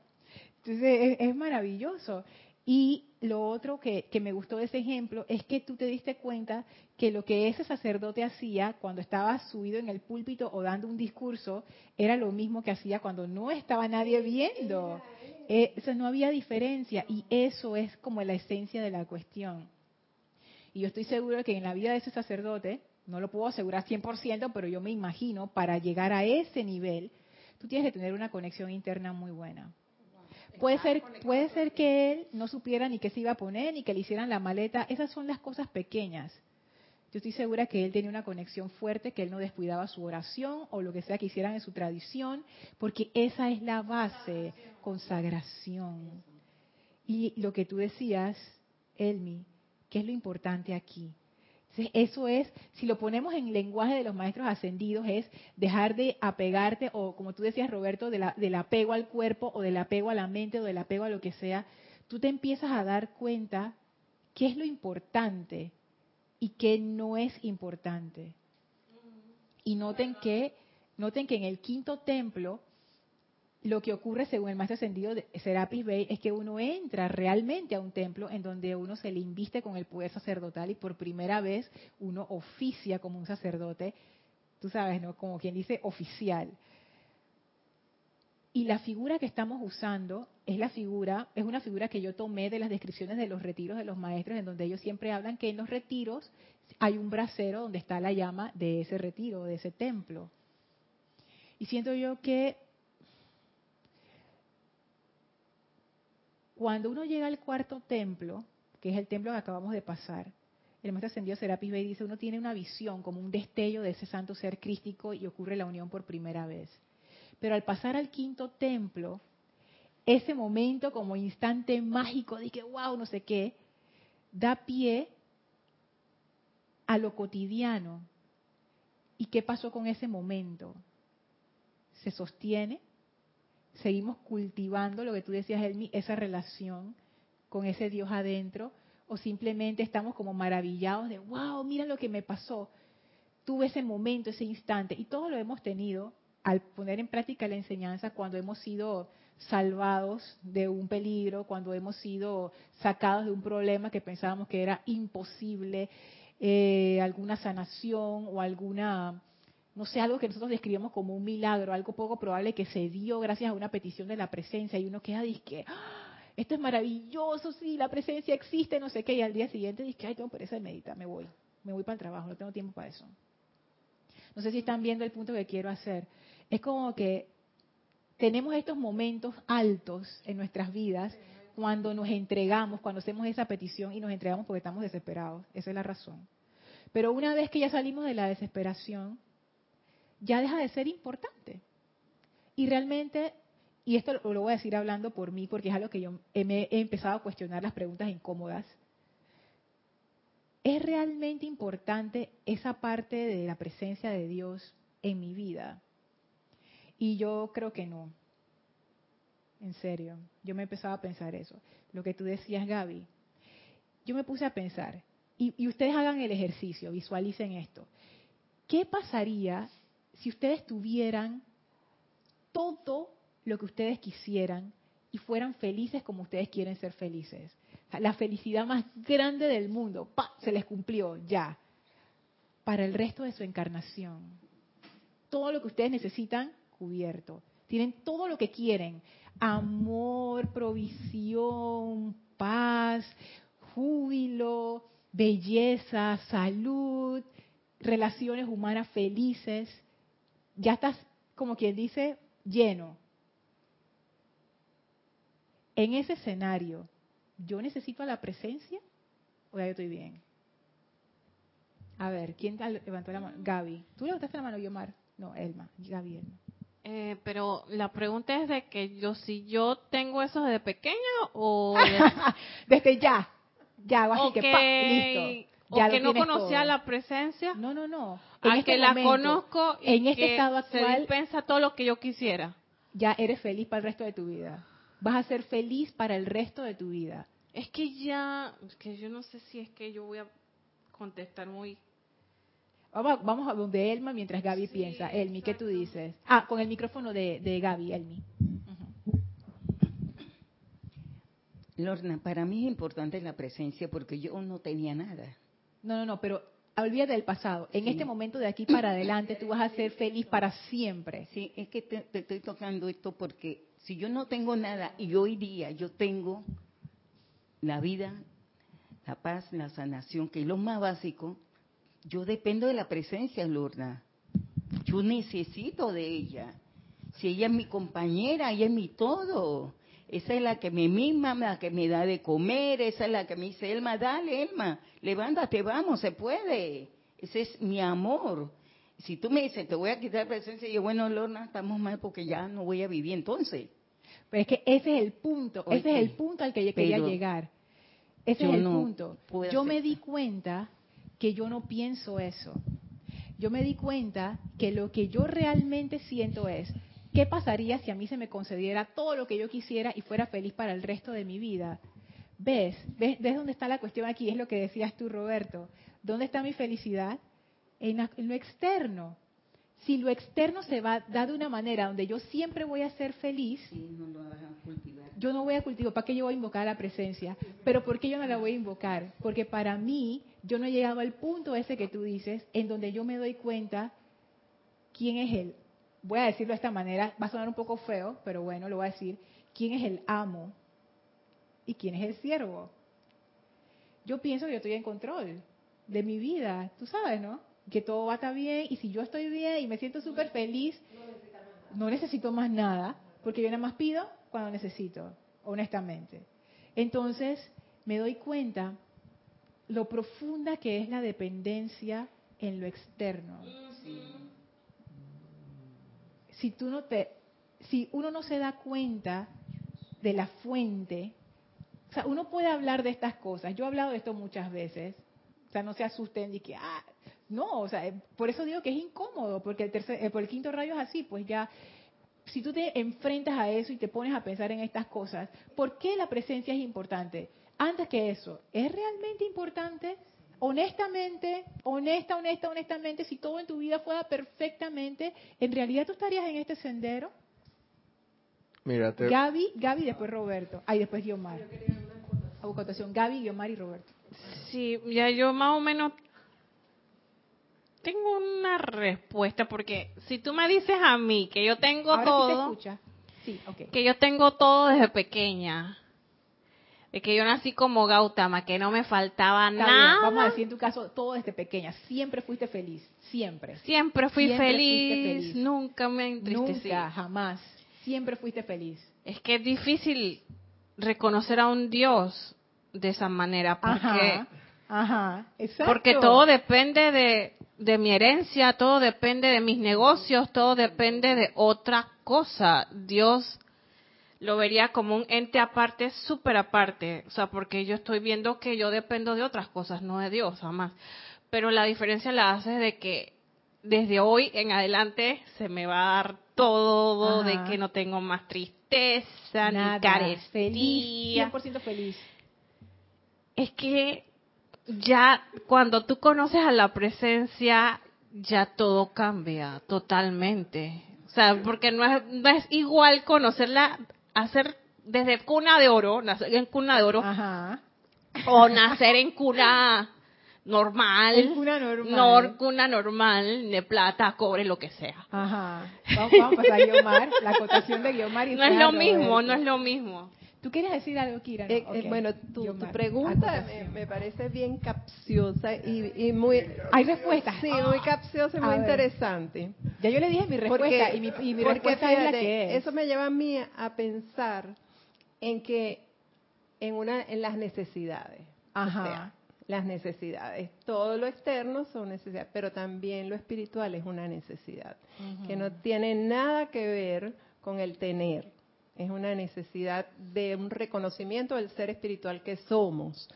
Entonces es maravilloso. Y lo otro que, me gustó de ese ejemplo es que tú te diste cuenta que lo que ese sacerdote hacía cuando estaba subido en el púlpito o dando un discurso era lo mismo que hacía cuando no estaba nadie viendo. Eh, no había diferencia y eso es como la esencia de la cuestión. Y yo estoy seguro que en la vida de ese sacerdote, no lo puedo asegurar 100%, pero yo me imagino, para llegar a ese nivel, tú tienes que tener una conexión interna muy buena Puede ser, puede ser que él no supiera ni qué se iba a poner, ni que le hicieran la maleta. Esas son las cosas pequeñas. Yo estoy segura que él tenía una conexión fuerte, que él no descuidaba su oración o lo que sea que hicieran en su tradición, porque esa es la base, consagración. Y lo que tú decías, Elmi, ¿qué es lo importante aquí? Eso es, si lo ponemos en lenguaje de los maestros ascendidos, es dejar de apegarte, o como tú decías, Roberto, del apego al cuerpo, o del apego a la mente, o del apego a lo que sea. Tú te empiezas a dar cuenta qué es lo importante y qué no es importante. Y noten que, noten que en el quinto templo lo que ocurre según el maestro ascendido de Serapis Bey es que uno entra realmente a un templo en donde uno se le inviste con el poder sacerdotal y por primera vez uno oficia como un sacerdote, tú sabes, ¿no? Como quien dice oficial. Y la figura que estamos usando es la figura, es una figura que yo tomé de las descripciones de los retiros de los maestros, en donde ellos siempre hablan que en los retiros hay un brasero donde está la llama de ese retiro, de ese templo. Y siento yo que Cuando uno llega al cuarto templo, que es el templo que acabamos de pasar, el maestro ascendido Serapis Bey dice, uno tiene una visión como un destello de ese santo ser crístico y ocurre la unión por primera vez. Pero al pasar al quinto templo, ese momento como instante mágico de que wow, no sé qué, da pie a lo cotidiano. ¿Y qué pasó con ese momento? Se sostiene, seguimos cultivando lo que tú decías, Elmi, esa relación con ese Dios adentro, o simplemente estamos como maravillados de, wow, mira lo que me pasó. Tuve ese momento, ese instante, y todo lo hemos tenido al poner en práctica la enseñanza cuando hemos sido salvados de un peligro, cuando hemos sido sacados de un problema que pensábamos que era imposible, eh, alguna sanación o alguna no sé, algo que nosotros describimos como un milagro, algo poco probable que se dio gracias a una petición de la presencia y uno queda que ¡Ah! esto es maravilloso, sí, la presencia existe, no sé qué, y al día siguiente dice, ay, tengo pereza de meditar, me voy, me voy para el trabajo, no tengo tiempo para eso. No sé si están viendo el punto que quiero hacer. Es como que tenemos estos momentos altos en nuestras vidas cuando nos entregamos, cuando hacemos esa petición y nos entregamos porque estamos desesperados. Esa es la razón. Pero una vez que ya salimos de la desesperación, ya deja de ser importante. Y realmente, y esto lo voy a decir hablando por mí, porque es algo que yo me he empezado a cuestionar las preguntas incómodas. ¿Es realmente importante esa parte de la presencia de Dios en mi vida? Y yo creo que no. En serio, yo me empezaba a pensar eso. Lo que tú decías, Gaby. Yo me puse a pensar, y, y ustedes hagan el ejercicio, visualicen esto. ¿Qué pasaría si ustedes tuvieran todo lo que ustedes quisieran y fueran felices como ustedes quieren ser felices. la felicidad más grande del mundo, ¡pa! se les cumplió ya. Para el resto de su encarnación. Todo lo que ustedes necesitan, cubierto. Tienen todo lo que quieren. Amor, provisión, paz, júbilo, belleza, salud, relaciones humanas felices ya estás, como quien dice, lleno. En ese escenario, ¿yo necesito la presencia o ya yo estoy bien? A ver, ¿quién levantó la mano? Gaby. ¿Tú levantaste la mano, Yomar? No, Elma. Gaby, Elma. Eh, pero la pregunta es de que yo, si yo tengo eso desde pequeña o... desde ya. Ya, así que, listo. Ya o que no conocía la presencia. No, no, no en este la conozco y en este estado actual se todo lo que yo quisiera. Ya eres feliz para el resto de tu vida. Vas a ser feliz para el resto de tu vida. Es que ya, es que yo no sé si es que yo voy a contestar muy Vamos, vamos a donde Elma mientras Gaby piensa. Elmi, ¿qué tú dices? Ah, con el micrófono de, de Gaby, Elmi. Lorna, para mí es importante la presencia porque yo no tenía nada. No, no, no, pero olvídate del pasado. En este momento de aquí para adelante tú vas a ser feliz para siempre. Sí, es que te, estoy tocando esto porque si yo no tengo nada y hoy día yo tengo la vida, la paz, la sanación, que es lo más básico, yo dependo de la presencia, Lorna. Yo necesito de ella. Si ella es mi compañera, ella es mi todo. Esa es la que me mima, la que me da de comer, esa es la que me dice, Elma, dale, Elma, levántate, vamos, se puede. Ese es mi amor. Si tú me dices, te voy a quitar presencia, y yo, bueno, Lorna, estamos mal porque ya no voy a vivir entonces. Pero es que ese es el punto, ese es el punto al que yo quería llegar. Ese es el punto. Yo me di cuenta que yo no pienso eso. Yo me di cuenta que lo que yo realmente siento es, ¿Qué pasaría si a mí se me concediera todo lo que yo quisiera y fuera feliz para el resto de mi vida? ¿Ves? ¿Ves, dónde está la cuestión aquí? Es lo que decías tú, Roberto. ¿Dónde está mi felicidad? En, lo externo. si lo externo se va a dar de una manera donde yo siempre voy a ser feliz, yo no voy a cultivar. ¿Para qué yo voy a invocar la presencia? Pero ¿por qué yo no la voy a invocar? Porque para mí, yo no he llegado al punto ese que tú dices, en donde yo me doy cuenta quién es él. Voy a decirlo de esta manera, va a sonar un poco feo, pero bueno, lo voy a decir. ¿Quién es el amo? ¿Y quién es el siervo? Yo pienso que yo estoy en control de mi vida, tú sabes, ¿no? Que todo va a bien y si yo estoy bien y me siento súper feliz, no necesito más nada, porque yo nada más pido cuando necesito, honestamente. Entonces, me doy cuenta lo profunda que es la dependencia en lo externo. Si tú no te si uno no se da cuenta de la fuente, o sea, uno puede hablar de estas cosas. Yo he hablado de esto muchas veces. O sea, no se asusten y que, ah, no, o sea, por eso digo que es incómodo, porque el, tercer, eh, por el quinto rayo es así, pues ya, si tú te enfrentas a eso y te pones a pensar en estas cosas, ¿por qué la presencia es importante? Antes que eso, ¿es realmente importante? Honestamente, honesta, honesta, honestamente, si todo en tu vida fuera perfectamente, ¿en realidad tú estarías en este sendero? Mírate. Gaby, Gaby, después Roberto. Ahí después Guiomar. A Gaby, Guiomar y Roberto. Sí, ya yo más o menos tengo una respuesta porque si tú me dices a mí que yo tengo todo, sí, okay. que yo tengo todo desde pequeña, de que yo nací como Gautama, que no me faltaba nada. Vamos a decir en tu caso, todo desde pequeña. Siempre fuiste feliz. Siempre. Siempre fui feliz, Nunca me entristecí. Nunca, jamás. Siempre fuiste feliz. Es que es difícil reconocer a un Dios de esa manera. Porque, ajá, porque todo depende de, de mi herencia, todo depende de mis negocios, todo depende de otra cosa. Dios lo vería como un ente aparte, súper aparte. O sea, porque yo estoy viendo que yo dependo de otras cosas, no de Dios, jamás. Pero la diferencia la hace de que desde hoy en adelante se me va a dar todo, de que no tengo más tristeza, ni carestía. Feliz, 100% feliz. Es que ya cuando tú conoces a la presencia, ya todo cambia totalmente. O sea, porque no es, no es igual conocerla hacer desde cuna de oro, nacer en cuna de oro, o nacer en cuna normal, en cuna normal, cuna normal, de plata, cobre, lo que sea. Ajá. Vamos, a pasar a Guiomar, la cotación de Guiomar y No es lo mismo, no es lo mismo. ¿Tú quieres decir algo, Kira? Eh, eh, bueno, tu, pregunta me, parece bien capciosa y, muy... Hay respuestas. Sí, muy capciosa y muy interesante. Ya yo le dije mi respuesta y mi, y mi respuesta es la que es. Eso me lleva a mí a pensar en que en una en las necesidades. Ajá. las necesidades. Todo lo externo son necesidades, pero también lo espiritual es una necesidad, que no tiene nada que ver con el tener es una necesidad de un reconocimiento del ser espiritual que somos.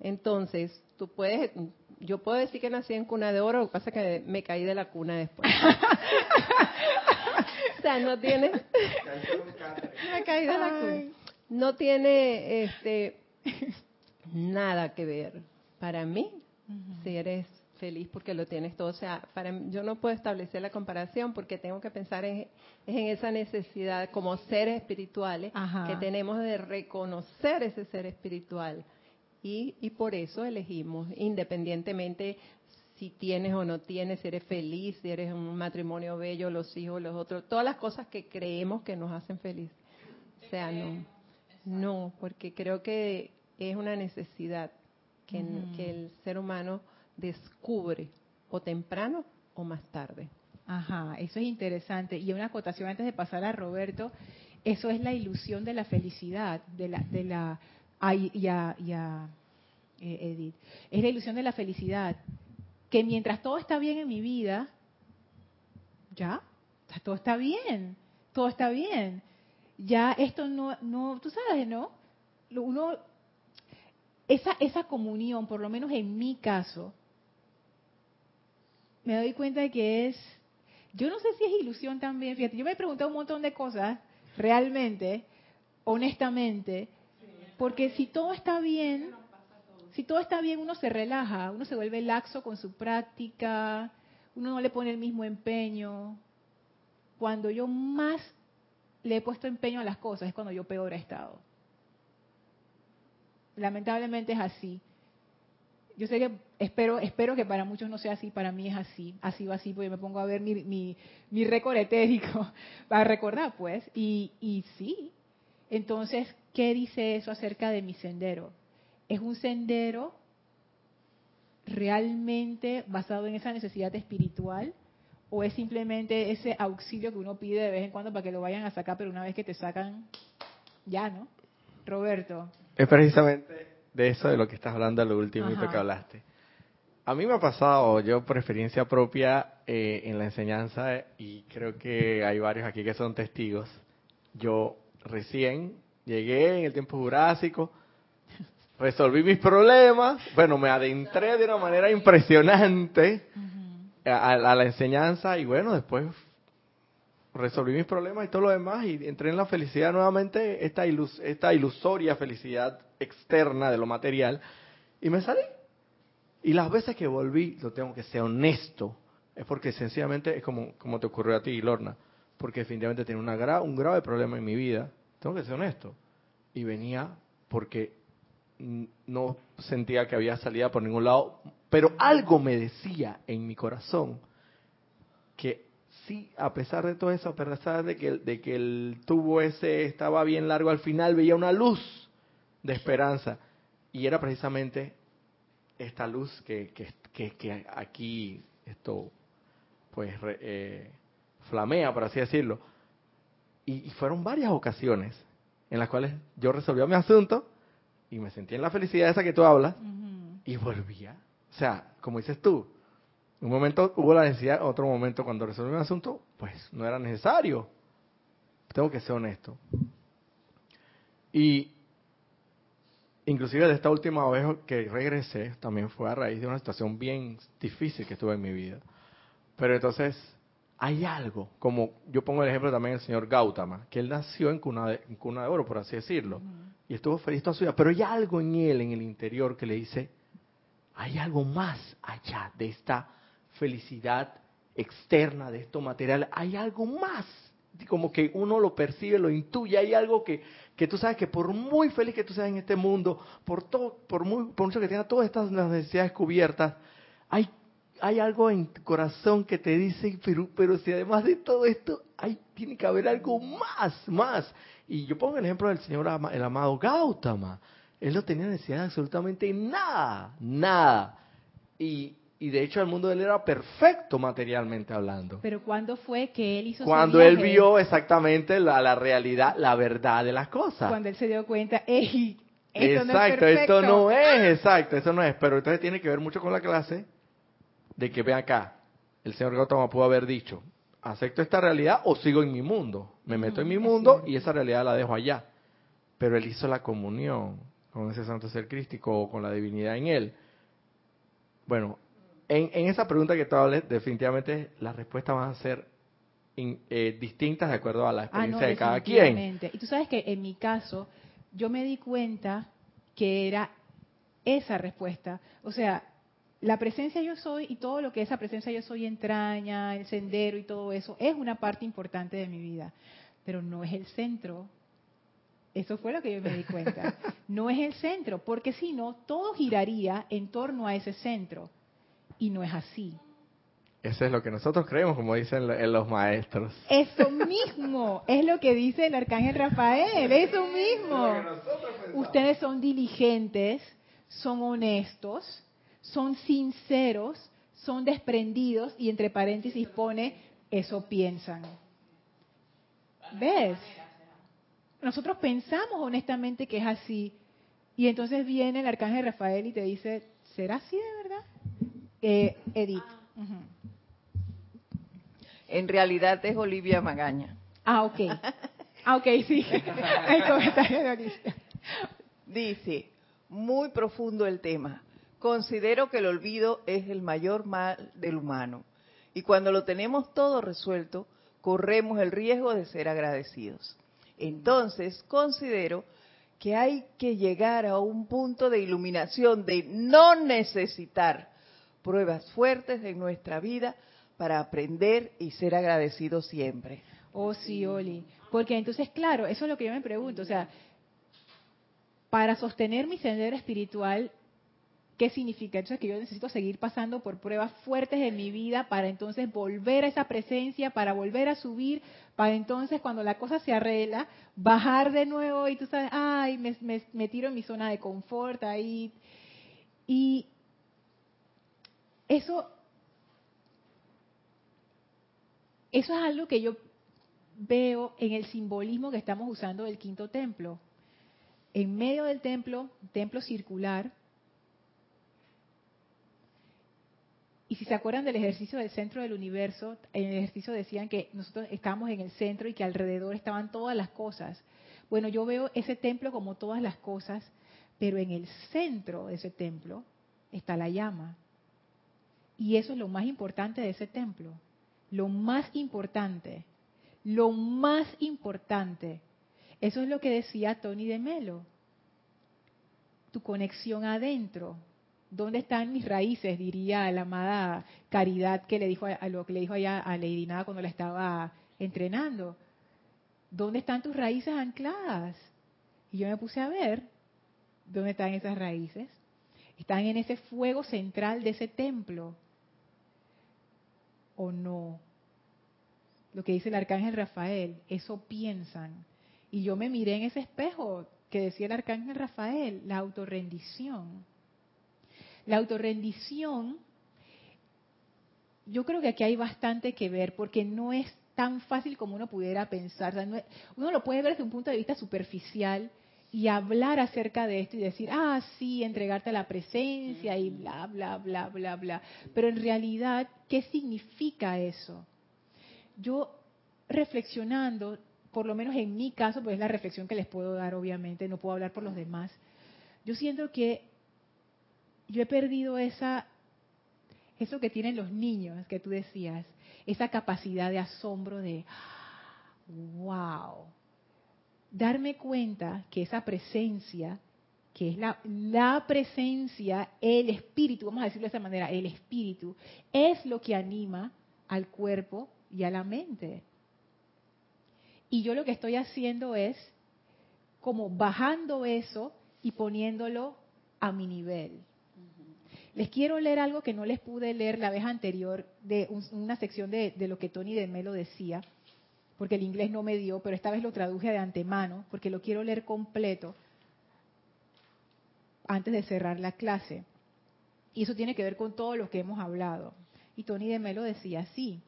Entonces, tú puedes, yo puedo decir que nací en cuna de oro, lo que pasa es que me caí de la cuna después. o sea, no tiene... me caí de la cuna. No tiene este, nada que ver. Para mí, si eres feliz porque lo tienes todo. O sea, para yo no puedo establecer la comparación porque tengo que pensar en, en esa necesidad como seres espirituales que tenemos de reconocer ese ser espiritual. Y, y por eso elegimos, independientemente si tienes o no tienes, si eres feliz, si eres un matrimonio bello, los hijos, los otros, todas las cosas que creemos que nos hacen feliz. O sea, no, no, porque creo que es una necesidad que, que el ser humano descubre o temprano o más tarde. Ajá, eso es interesante. Y una acotación antes de pasar a Roberto, eso es la ilusión de la felicidad, de la, de la, ya, ya, eh, Edith, es la ilusión de la felicidad, que mientras todo está bien en mi vida, ya, todo está bien, todo está bien. Ya esto no, no, tú sabes, ¿no? Uno, esa, esa comunión, por lo menos en mi caso, me doy cuenta de que es, yo no sé si es ilusión también, fíjate, yo me he preguntado un montón de cosas, realmente, honestamente, porque si todo está bien, si todo está bien, uno se relaja, uno se vuelve laxo con su práctica, uno no le pone el mismo empeño. Cuando yo más le he puesto empeño a las cosas es cuando yo peor he estado. Lamentablemente es así. Yo sé que espero, espero que para muchos no sea así, para mí es así, así va así, porque me pongo a ver mi, mi, mi récord etérico para recordar, pues, y, y sí. Entonces, ¿qué dice eso acerca de mi sendero? ¿Es un sendero realmente basado en esa necesidad espiritual? ¿O es simplemente ese auxilio que uno pide de vez en cuando para que lo vayan a sacar, pero una vez que te sacan, ya, ¿no? Roberto. Es precisamente de eso de lo que estás hablando, lo último que hablaste. A mí me ha pasado, yo por experiencia propia eh, en la enseñanza, y creo que hay varios aquí que son testigos, yo recién llegué en el tiempo jurásico, resolví mis problemas, bueno, me adentré de una manera impresionante a, la enseñanza y bueno, después resolví mis problemas y todo lo demás y entré en la felicidad nuevamente, esta, esta ilusoria felicidad externa de lo material y me salí. Y las veces que volví, lo tengo que ser honesto, es porque sencillamente es como, como te ocurrió a ti, Lorna, porque definitivamente tenía una un grave problema en mi vida, tengo que ser honesto. Y venía porque no sentía que había salida por ningún lado, pero algo me decía en mi corazón que sí, a pesar de todo eso, a pesar de que, de que el tubo ese estaba bien largo, al final veía una luz de esperanza. Y era precisamente esta luz que, que, que, aquí esto pues eh, flamea, por así decirlo. Y, fueron varias ocasiones en las cuales yo resolvía mi asunto y me sentía en la felicidad esa que tú hablas y volvía. O sea, como dices tú, un momento hubo la necesidad, otro momento cuando resolví un asunto, pues no era necesario. Tengo que ser honesto. Y inclusive de esta última vez que regresé, también fue a raíz de una situación bien difícil que tuve en mi vida. Pero entonces, hay algo, como yo pongo el ejemplo también del señor Gautama, que él nació en cuna de, cuna de oro, por así decirlo, y estuvo feliz toda su vida, pero hay algo en él, en el interior, que le dice, hay algo más allá de esta felicidad externa, de esto material, hay algo más, como que uno lo percibe, lo intuye, hay algo que, que tú sabes que por muy feliz que tú seas en este mundo, por todo, por muy, por mucho que tengas todas estas necesidades cubiertas, hay, hay algo en tu corazón que te dice, pero, pero si además de todo esto, hay, tiene que haber algo más, más. Y yo pongo el ejemplo del señor, el amado Gautama. Él no tenía necesidad de absolutamente nada, nada. Y, y de hecho el mundo de él era perfecto materialmente hablando. Pero ¿cuándo fue que él hizo Cuando él vio exactamente la, la, realidad, la verdad de las cosas. Cuando él se dio cuenta, ¡ey! Esto exacto, no es esto no es, exacto, eso no es. Pero entonces tiene que ver mucho con la clase de que ve acá, el señor Gautama pudo haber dicho, acepto esta realidad o sigo en mi mundo. Me meto en mi mundo y esa realidad la dejo allá. Pero él hizo la comunión con ese santo ser crístico o con la divinidad en él. Bueno, en, esa pregunta que tú hables, definitivamente las respuestas van a ser eh, distintas de acuerdo a la ah, experiencia de cada quien. Y tú sabes que en mi caso, yo me di cuenta que era esa respuesta. O sea, la presencia yo soy y todo lo que esa presencia yo soy entraña, el sendero y todo eso, es una parte importante de mi vida, pero no es el centro. Eso fue lo que yo me di cuenta. No es el centro, porque si no, todo giraría en torno a ese centro. Y no es así. Eso es lo que nosotros creemos, como dicen los maestros. Eso mismo, es lo que dice el arcángel Rafael, eso mismo. Ustedes son diligentes, son honestos, son sinceros, son desprendidos y entre paréntesis pone, eso piensan. ¿Ves? Nosotros pensamos honestamente que es así. Y entonces viene el arcángel Rafael y te dice, ¿será así de verdad? Eh, Edith. En realidad es Olivia Magaña. Ah, ok. Ah, ok, sí. El comentario de Olivia. Dice, muy profundo el tema. Considero que el olvido es el mayor mal del humano. Y cuando lo tenemos todo resuelto, corremos el riesgo de ser agradecidos. Entonces, considero que hay que llegar a un punto de iluminación, de no necesitar pruebas fuertes en nuestra vida para aprender y ser agradecido siempre. Oh, sí, Oli. Porque entonces, claro, eso es lo que yo me pregunto. O sea, para sostener mi sendero espiritual, ¿qué significa? Entonces, que yo necesito seguir pasando por pruebas fuertes en mi vida para entonces volver a esa presencia, para volver a subir, para entonces, cuando la cosa se arregla, bajar de nuevo y tú sabes, ay, me, me tiro en mi zona de confort ahí. Y eso Eso es algo que yo veo en el simbolismo que estamos usando del quinto templo. En medio del templo, templo circular, y si se acuerdan del ejercicio del centro del universo, en el ejercicio decían que nosotros estábamos en el centro y que alrededor estaban todas las cosas. Bueno, yo veo ese templo como todas las cosas, pero en el centro de ese templo está la llama. Y eso es lo más importante de ese templo lo más importante, lo más importante. Eso es lo que decía Tony de Melo. Tu conexión adentro. ¿Dónde están mis raíces? Diría la amada Caridad que le dijo a, lo que le dijo allá a Lady Nada cuando la estaba entrenando. ¿Dónde están tus raíces ancladas? Y yo me puse a ver dónde están esas raíces. Están en ese fuego central de ese templo o no. Lo que dice el arcángel Rafael, eso piensan. Y yo me miré en ese espejo que decía el arcángel Rafael, la autorrendición. La autorrendición, yo creo que aquí hay bastante que ver porque no es tan fácil como uno pudiera pensar. uno lo puede ver desde un punto de vista superficial y hablar acerca de esto y decir, ah, sí, entregarte a la presencia y bla, bla, bla, bla, bla. Pero en realidad, ¿qué significa eso? Yo reflexionando, por lo menos en mi caso, pues es la reflexión que les puedo dar, obviamente, no puedo hablar por los demás. Yo siento que yo he perdido esa, eso que tienen los niños, que tú decías, esa capacidad de asombro de, wow, darme cuenta que esa presencia, que es la, la presencia, el espíritu, vamos a decirlo de esa manera, el espíritu, es lo que anima al cuerpo y a la mente. Y yo lo que estoy haciendo es como bajando eso y poniéndolo a mi nivel. Les quiero leer algo que no les pude leer la vez anterior de una sección de, de lo que Tony de Melo decía porque el inglés no me dio, pero esta vez lo traduje de antemano, porque lo quiero leer completo antes de cerrar la clase. Y eso tiene que ver con todo lo que hemos hablado. Y Tony de Melo decía así,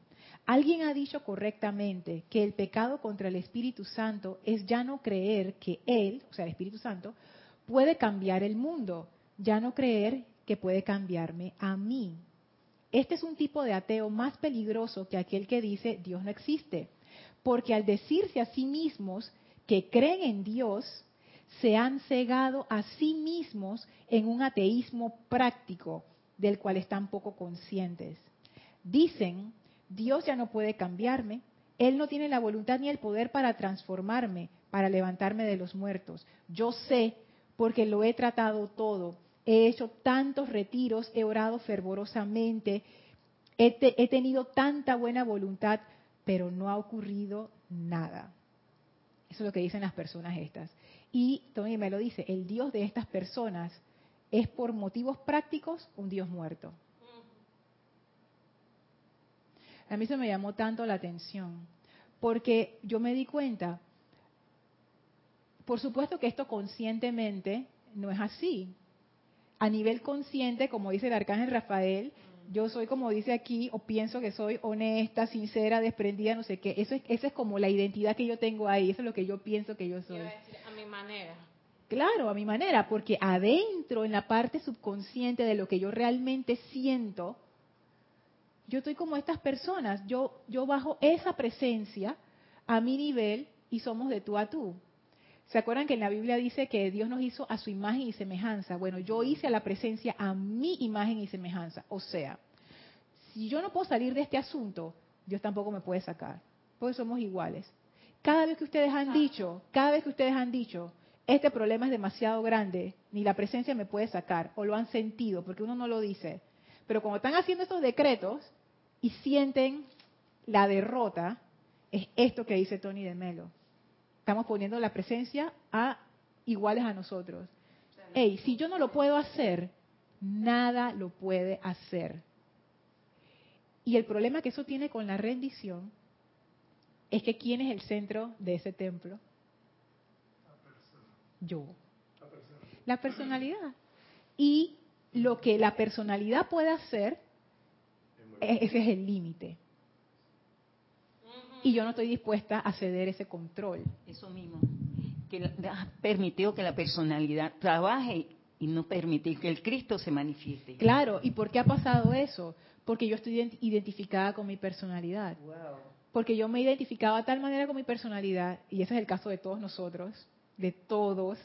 alguien ha dicho correctamente que el pecado contra el Espíritu Santo es ya no creer que Él, o sea, el Espíritu Santo, puede cambiar el mundo, ya no creer que puede cambiarme a mí. Este es un tipo de ateo más peligroso que aquel que dice Dios no existe porque al decirse a sí mismos que creen en Dios, se han cegado a sí mismos en un ateísmo práctico del cual están poco conscientes. Dicen, Dios ya no puede cambiarme, Él no tiene la voluntad ni el poder para transformarme, para levantarme de los muertos. Yo sé, porque lo he tratado todo, he hecho tantos retiros, he orado fervorosamente, he, he tenido tanta buena voluntad, pero no ha ocurrido nada. Eso es lo que dicen las personas estas. Y Tony me lo dice, el Dios de estas personas es por motivos prácticos un Dios muerto. A mí se me llamó tanto la atención, porque yo me di cuenta, por supuesto que esto conscientemente no es así. A nivel consciente, como dice el arcángel Rafael, yo soy como dice aquí, o pienso que soy honesta, sincera, desprendida, no sé qué. Eso es, esa es como la identidad que yo tengo ahí, eso es lo que yo pienso que yo soy. a mi manera. Claro, a mi manera, porque adentro, en la parte subconsciente de lo que yo realmente siento, yo estoy como estas personas, yo, yo bajo esa presencia a mi nivel y somos de tú a tú. ¿Se acuerdan que en la Biblia dice que Dios nos hizo a su imagen y semejanza? Bueno, yo hice a la presencia a mi imagen y semejanza. O sea, si yo no puedo salir de este asunto, Dios tampoco me puede sacar, porque somos iguales. Cada vez que ustedes han dicho, cada vez que ustedes han dicho, este problema es demasiado grande, ni la presencia me puede sacar, o lo han sentido, porque uno no lo dice. Pero cuando están haciendo estos decretos, y sienten la derrota, es esto que dice Tony de Melo. Estamos poniendo la presencia a iguales a nosotros. Hey, si yo no lo puedo hacer, nada lo puede hacer. Y el problema que eso tiene con la rendición es que ¿quién es el centro de ese templo? Yo. La personalidad. Y lo que la personalidad puede hacer, ese es el límite. Y yo no estoy dispuesta a ceder ese control. Eso mismo. Que ha permitido que la personalidad trabaje y no permitir que el Cristo se manifieste. Claro, ¿y por qué ha pasado eso? Porque yo estoy identificada con mi personalidad. Porque yo me identificaba de tal manera con mi personalidad, y ese es el caso de todos nosotros, de todos.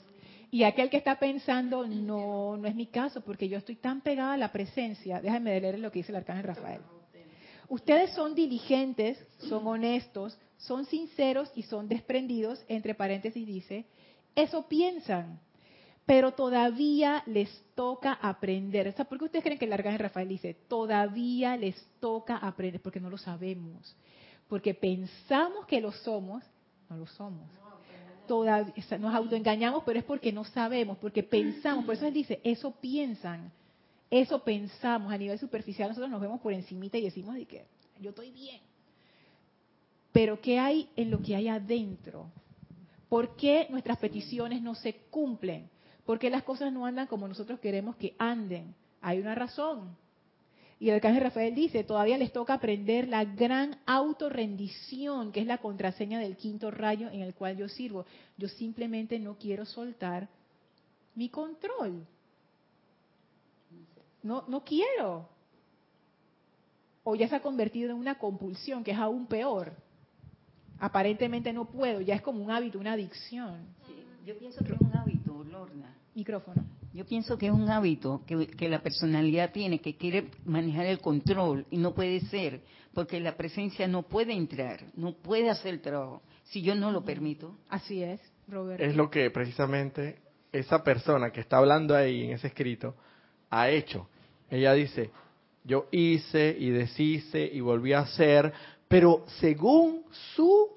Y aquel que está pensando, no, no es mi caso, porque yo estoy tan pegada a la presencia. Déjame leer lo que dice el arcángel Rafael. Ustedes son diligentes, son honestos, son sinceros y son desprendidos, entre paréntesis dice, eso piensan, pero todavía les toca aprender. O sea, ¿Por qué ustedes creen que el arcángel Rafael dice, todavía les toca aprender? Porque no lo sabemos. Porque pensamos que lo somos, no lo somos. Todavía, nos autoengañamos, pero es porque no sabemos, porque pensamos. Por eso él dice, eso piensan. Eso pensamos a nivel superficial, nosotros nos vemos por encimita y decimos de que yo estoy bien. Pero ¿qué hay en lo que hay adentro? ¿Por qué nuestras peticiones no se cumplen? ¿Por qué las cosas no andan como nosotros queremos que anden? Hay una razón. Y el arcángel Rafael dice, todavía les toca aprender la gran autorrendición, que es la contraseña del quinto rayo en el cual yo sirvo. Yo simplemente no quiero soltar mi control. No, no quiero. O ya se ha convertido en una compulsión, que es aún peor. Aparentemente no puedo, ya es como un hábito, una adicción. yo pienso que es un hábito, Lorna. Micrófono. Yo pienso que es un hábito que, que, la personalidad tiene, que quiere manejar el control y no puede ser, porque la presencia no puede entrar, no puede hacer el trabajo, si yo no lo permito. Así es, Roberto. Es lo que precisamente esa persona que está hablando ahí en ese escrito ha hecho. Ella dice, yo hice y deshice y volví a hacer, pero según su...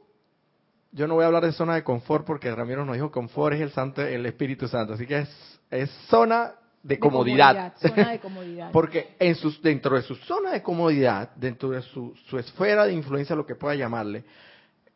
Yo no voy a hablar de zona de confort porque Ramiro nos dijo confort es el santo, el Espíritu Santo, así que es, es zona de, comodidad. Zona de comodidad. porque en sus, dentro de su zona de comodidad, dentro de su, su esfera de influencia, lo que pueda llamarle,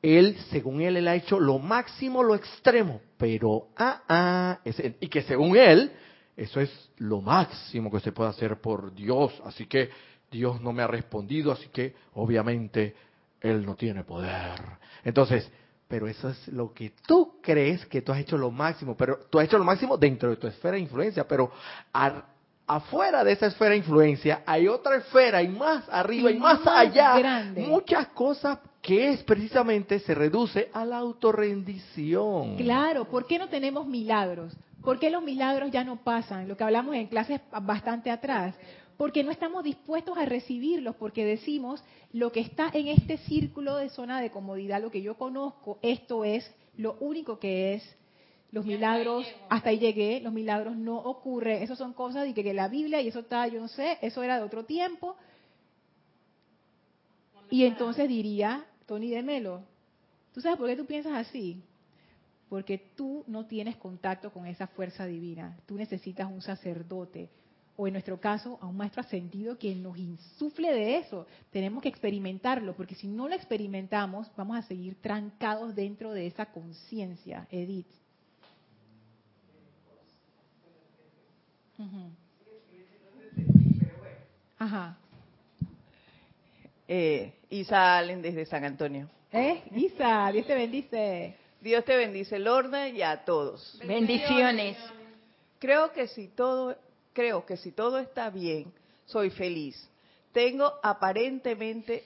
él, según él, él ha hecho lo máximo, lo extremo, pero, ah, ah, y que según él, eso es lo máximo que se puede hacer por Dios. Así que Dios no me ha respondido, así que obviamente Él no tiene poder. Entonces, pero eso es lo que tú crees que tú has hecho lo máximo, pero tú has hecho lo máximo dentro de tu esfera de influencia, pero afuera de esa esfera de influencia hay otra esfera y más arriba y, más, allá, muchas cosas que es precisamente se reduce a la autorrendición. Claro, ¿por qué no tenemos milagros? ¿Por qué los milagros ya no pasan? Lo que hablamos en clases bastante atrás. Porque no estamos dispuestos a recibirlos, porque decimos, lo que está en este círculo de zona de comodidad, lo que yo conozco, esto es lo único que es. Los milagros, hasta ahí llegué, los milagros no ocurren. Eso son cosas de que, que la Biblia, y eso está, yo no sé, eso era de otro tiempo. Y entonces diría, Tony de Melo, ¿tú sabes por qué tú piensas así? Porque tú no tienes contacto con esa fuerza divina. Tú necesitas un sacerdote, o en nuestro caso, a un maestro ascendido que nos insufle de eso. Tenemos que experimentarlo, porque si no lo experimentamos, vamos a seguir trancados dentro de esa conciencia, Edith. Ajá. Eh, Isa Allen desde San Antonio. ¿Eh? Isa, Dios te bendice. Dios te bendice, Lorna, y a todos. Bendiciones. Creo que si todo, creo que si todo está bien, soy feliz. Tengo aparentemente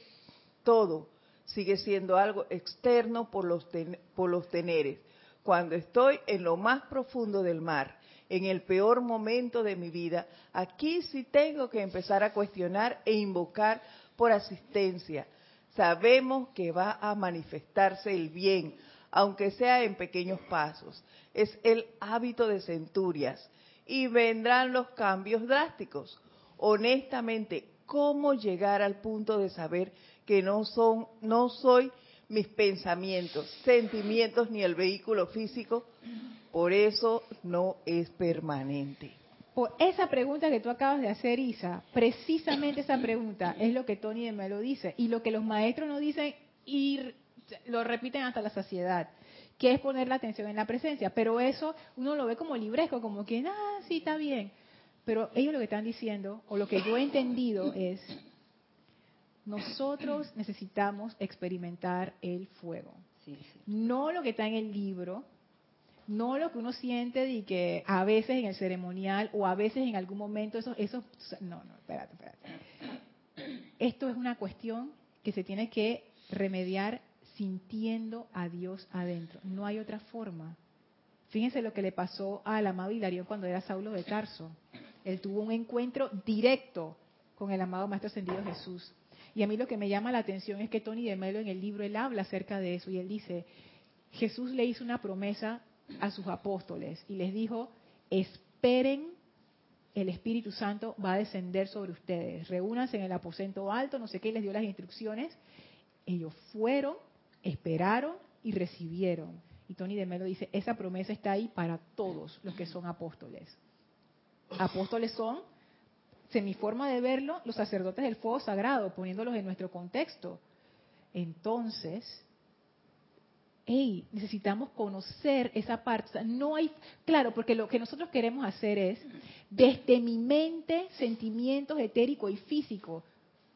todo. Sigue siendo algo externo por los, por los teneres. Cuando estoy en lo más profundo del mar, en el peor momento de mi vida, aquí sí tengo que empezar a cuestionar e invocar por asistencia. Sabemos que va a manifestarse el bien, aunque sea en pequeños pasos. Es el hábito de centurias y vendrán los cambios drásticos. Honestamente, cómo llegar al punto de saber que no son, no soy mis pensamientos, sentimientos ni el vehículo físico, por eso no es permanente. Por esa pregunta que tú acabas de hacer, Isa, precisamente esa pregunta es lo que Tony de Melo dice y lo que los maestros nos dicen y lo repiten hasta la saciedad, que es poner la atención en la presencia. Pero eso uno lo ve como libresco, como que, ah, sí, está bien. Pero ellos lo que están diciendo, o lo que yo he entendido es, nosotros necesitamos experimentar el fuego. No lo que está en el libro, no lo que uno siente de que a veces en el ceremonial o a veces en algún momento eso, eso no, no, espérate, espérate. Esto es una cuestión que se tiene que remediar sintiendo a Dios adentro. No hay otra forma. Fíjense lo que le pasó al amado Hilarión cuando era Saulo de Tarso. Él tuvo un encuentro directo con el amado Maestro Ascendido Jesús. Y a mí lo que me llama la atención es que Tony de Melo en el libro él habla acerca de eso y él dice, Jesús le hizo una promesa a sus apóstoles y les dijo, esperen, el Espíritu Santo va a descender sobre ustedes, reúnanse en el aposento alto, no sé qué, y les dio las instrucciones. Ellos fueron, esperaron y recibieron. Y Tony de Melo dice, esa promesa está ahí para todos los que son apóstoles. Apóstoles son, en mi forma de verlo, los sacerdotes del fuego sagrado, poniéndolos en nuestro contexto. Entonces, hey, necesitamos conocer esa parte. no hay, claro, porque lo que nosotros queremos hacer es, desde mi mente, sentimientos etérico y físico,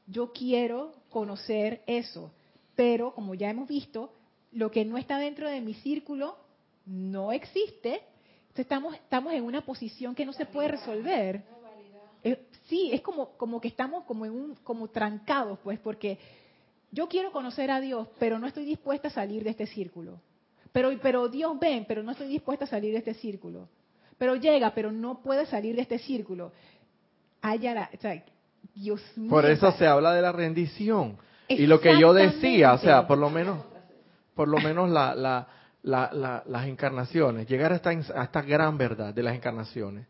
yo quiero conocer eso. Pero, como ya hemos visto, lo que no está dentro de mi círculo no existe. Entonces estamos, estamos en una posición que no se puede resolver. Eh, sí, es como, como que estamos como, en un, como trancados, pues, porque yo quiero conocer a Dios, pero no estoy dispuesta a salir de este círculo. Pero, pero Dios ven, pero no estoy dispuesta a salir de este círculo. Pero llega, pero no puede salir de este círculo. Haya Dios mío. Por eso se habla de la rendición. Y lo que yo decía, o sea, por lo menos, por lo menos la, la, la, las encarnaciones, llegar a esta, a esta gran verdad de las encarnaciones.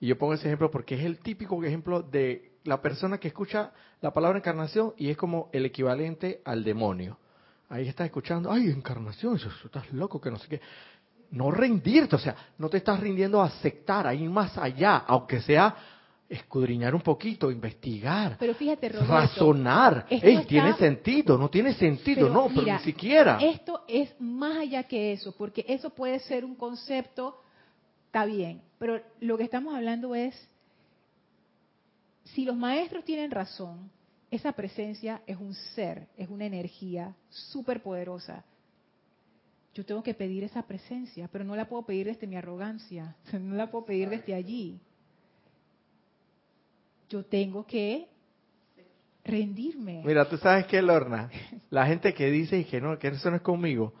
Y yo pongo ese ejemplo porque es el típico ejemplo de la persona que escucha la palabra encarnación y es como el equivalente al demonio. Ahí estás escuchando, ay, encarnación, eso, estás loco, que no sé qué. No rendirte, o sea, no te estás rindiendo a aceptar, a ir más allá, aunque sea escudriñar un poquito, investigar, pero fíjate, razonar. Ey, tiene sentido, no tiene sentido, no, pero ni siquiera. Esto es más allá que eso, porque eso puede ser un concepto, está bien, pero lo que estamos hablando es si los maestros tienen razón, esa presencia es un ser, es una energía súper poderosa. Yo tengo que pedir esa presencia, pero no la puedo pedir desde mi arrogancia, no la puedo pedir desde allí. Yo tengo que rendirme. Mira, tú sabes qué, Lorna, la gente que dice que no, que eso no es conmigo,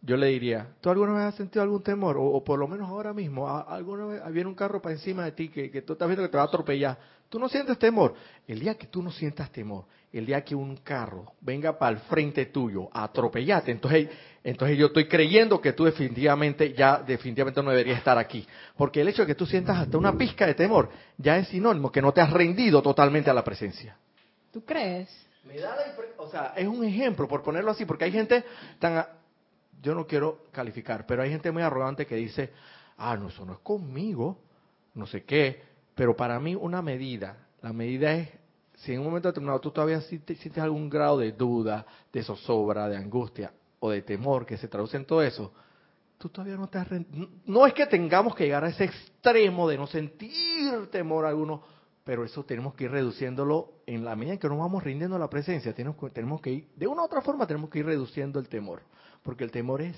yo le diría, ¿tú alguna vez has sentido algún temor? O, por lo menos ahora mismo, ¿alguna vez viene un carro para encima de ti que, que tú estás viendo que te va a atropellar? Tú no sientes temor. El día que tú no sientas temor, el día que un carro venga para el frente tuyo a atropellarte, entonces, entonces yo estoy creyendo que tú definitivamente ya definitivamente no deberías estar aquí. Porque el hecho de que tú sientas hasta una pizca de temor ya es sinónimo que no te has rendido totalmente a la presencia. ¿Tú crees? Me da la o sea, es un ejemplo por ponerlo así, porque hay gente tan yo no quiero calificar, pero hay gente muy arrogante que dice, ah, no, eso no es conmigo, no sé qué, pero para mí una medida, la medida es, si en un momento determinado tú todavía sientes algún grado de duda, de zozobra, de angustia o de temor que se traduce en todo eso, tú todavía no te has No es que tengamos que llegar a ese extremo de no sentir temor alguno, pero eso tenemos que ir reduciéndolo en la medida en que nos vamos rindiendo a la presencia. Tenemos, tenemos que ir, de una u otra forma, tenemos que ir reduciendo el temor. Porque el temor es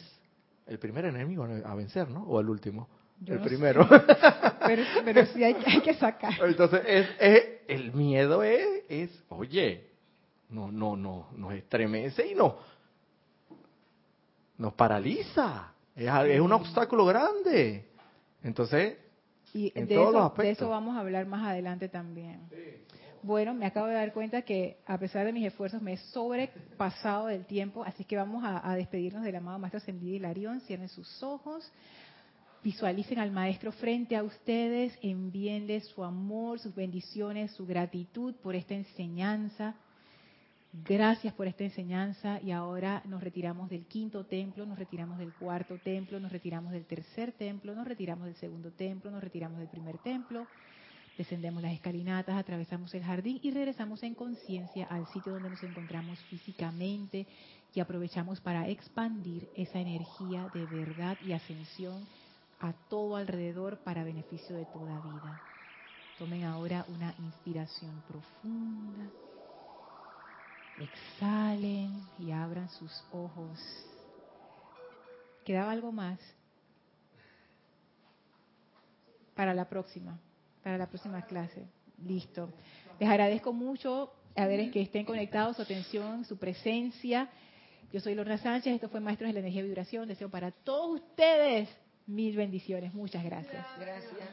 el primer enemigo a vencer, ¿no? O el último. El primero. Pero, pero, sí hay, hay, que sacar. Entonces, es, el miedo es, es, oye, no, no, no, nos estremece y no, nos paraliza. Es, es un obstáculo grande. Entonces, y de, eso, de eso vamos a hablar más adelante también. Bueno, me acabo de dar cuenta que a pesar de mis esfuerzos me he sobrepasado del tiempo, así que vamos a, despedirnos del amado Maestro Ascendido Hilarión. Cierren sus ojos. Visualicen al Maestro frente a ustedes, envíenle su amor, sus bendiciones, su gratitud por esta enseñanza. Gracias por esta enseñanza y ahora nos retiramos del quinto templo, nos retiramos del cuarto templo, nos retiramos del tercer templo, nos retiramos del segundo templo, nos retiramos del primer templo, descendemos las escalinatas, atravesamos el jardín y regresamos en conciencia al sitio donde nos encontramos físicamente y aprovechamos para expandir esa energía de verdad y ascensión a todo alrededor para beneficio de toda vida. Tomen ahora una inspiración profunda. Exhalen y abran sus ojos. ¿Quedaba algo más? Para la próxima, para la próxima clase. Listo. Les agradezco mucho a ver que estén conectados, su atención, su presencia. Yo soy Lorna Sánchez, esto fue Maestros de la Energía y Vibración. Deseo para todos ustedes mil bendiciones. Muchas gracias. Gracias.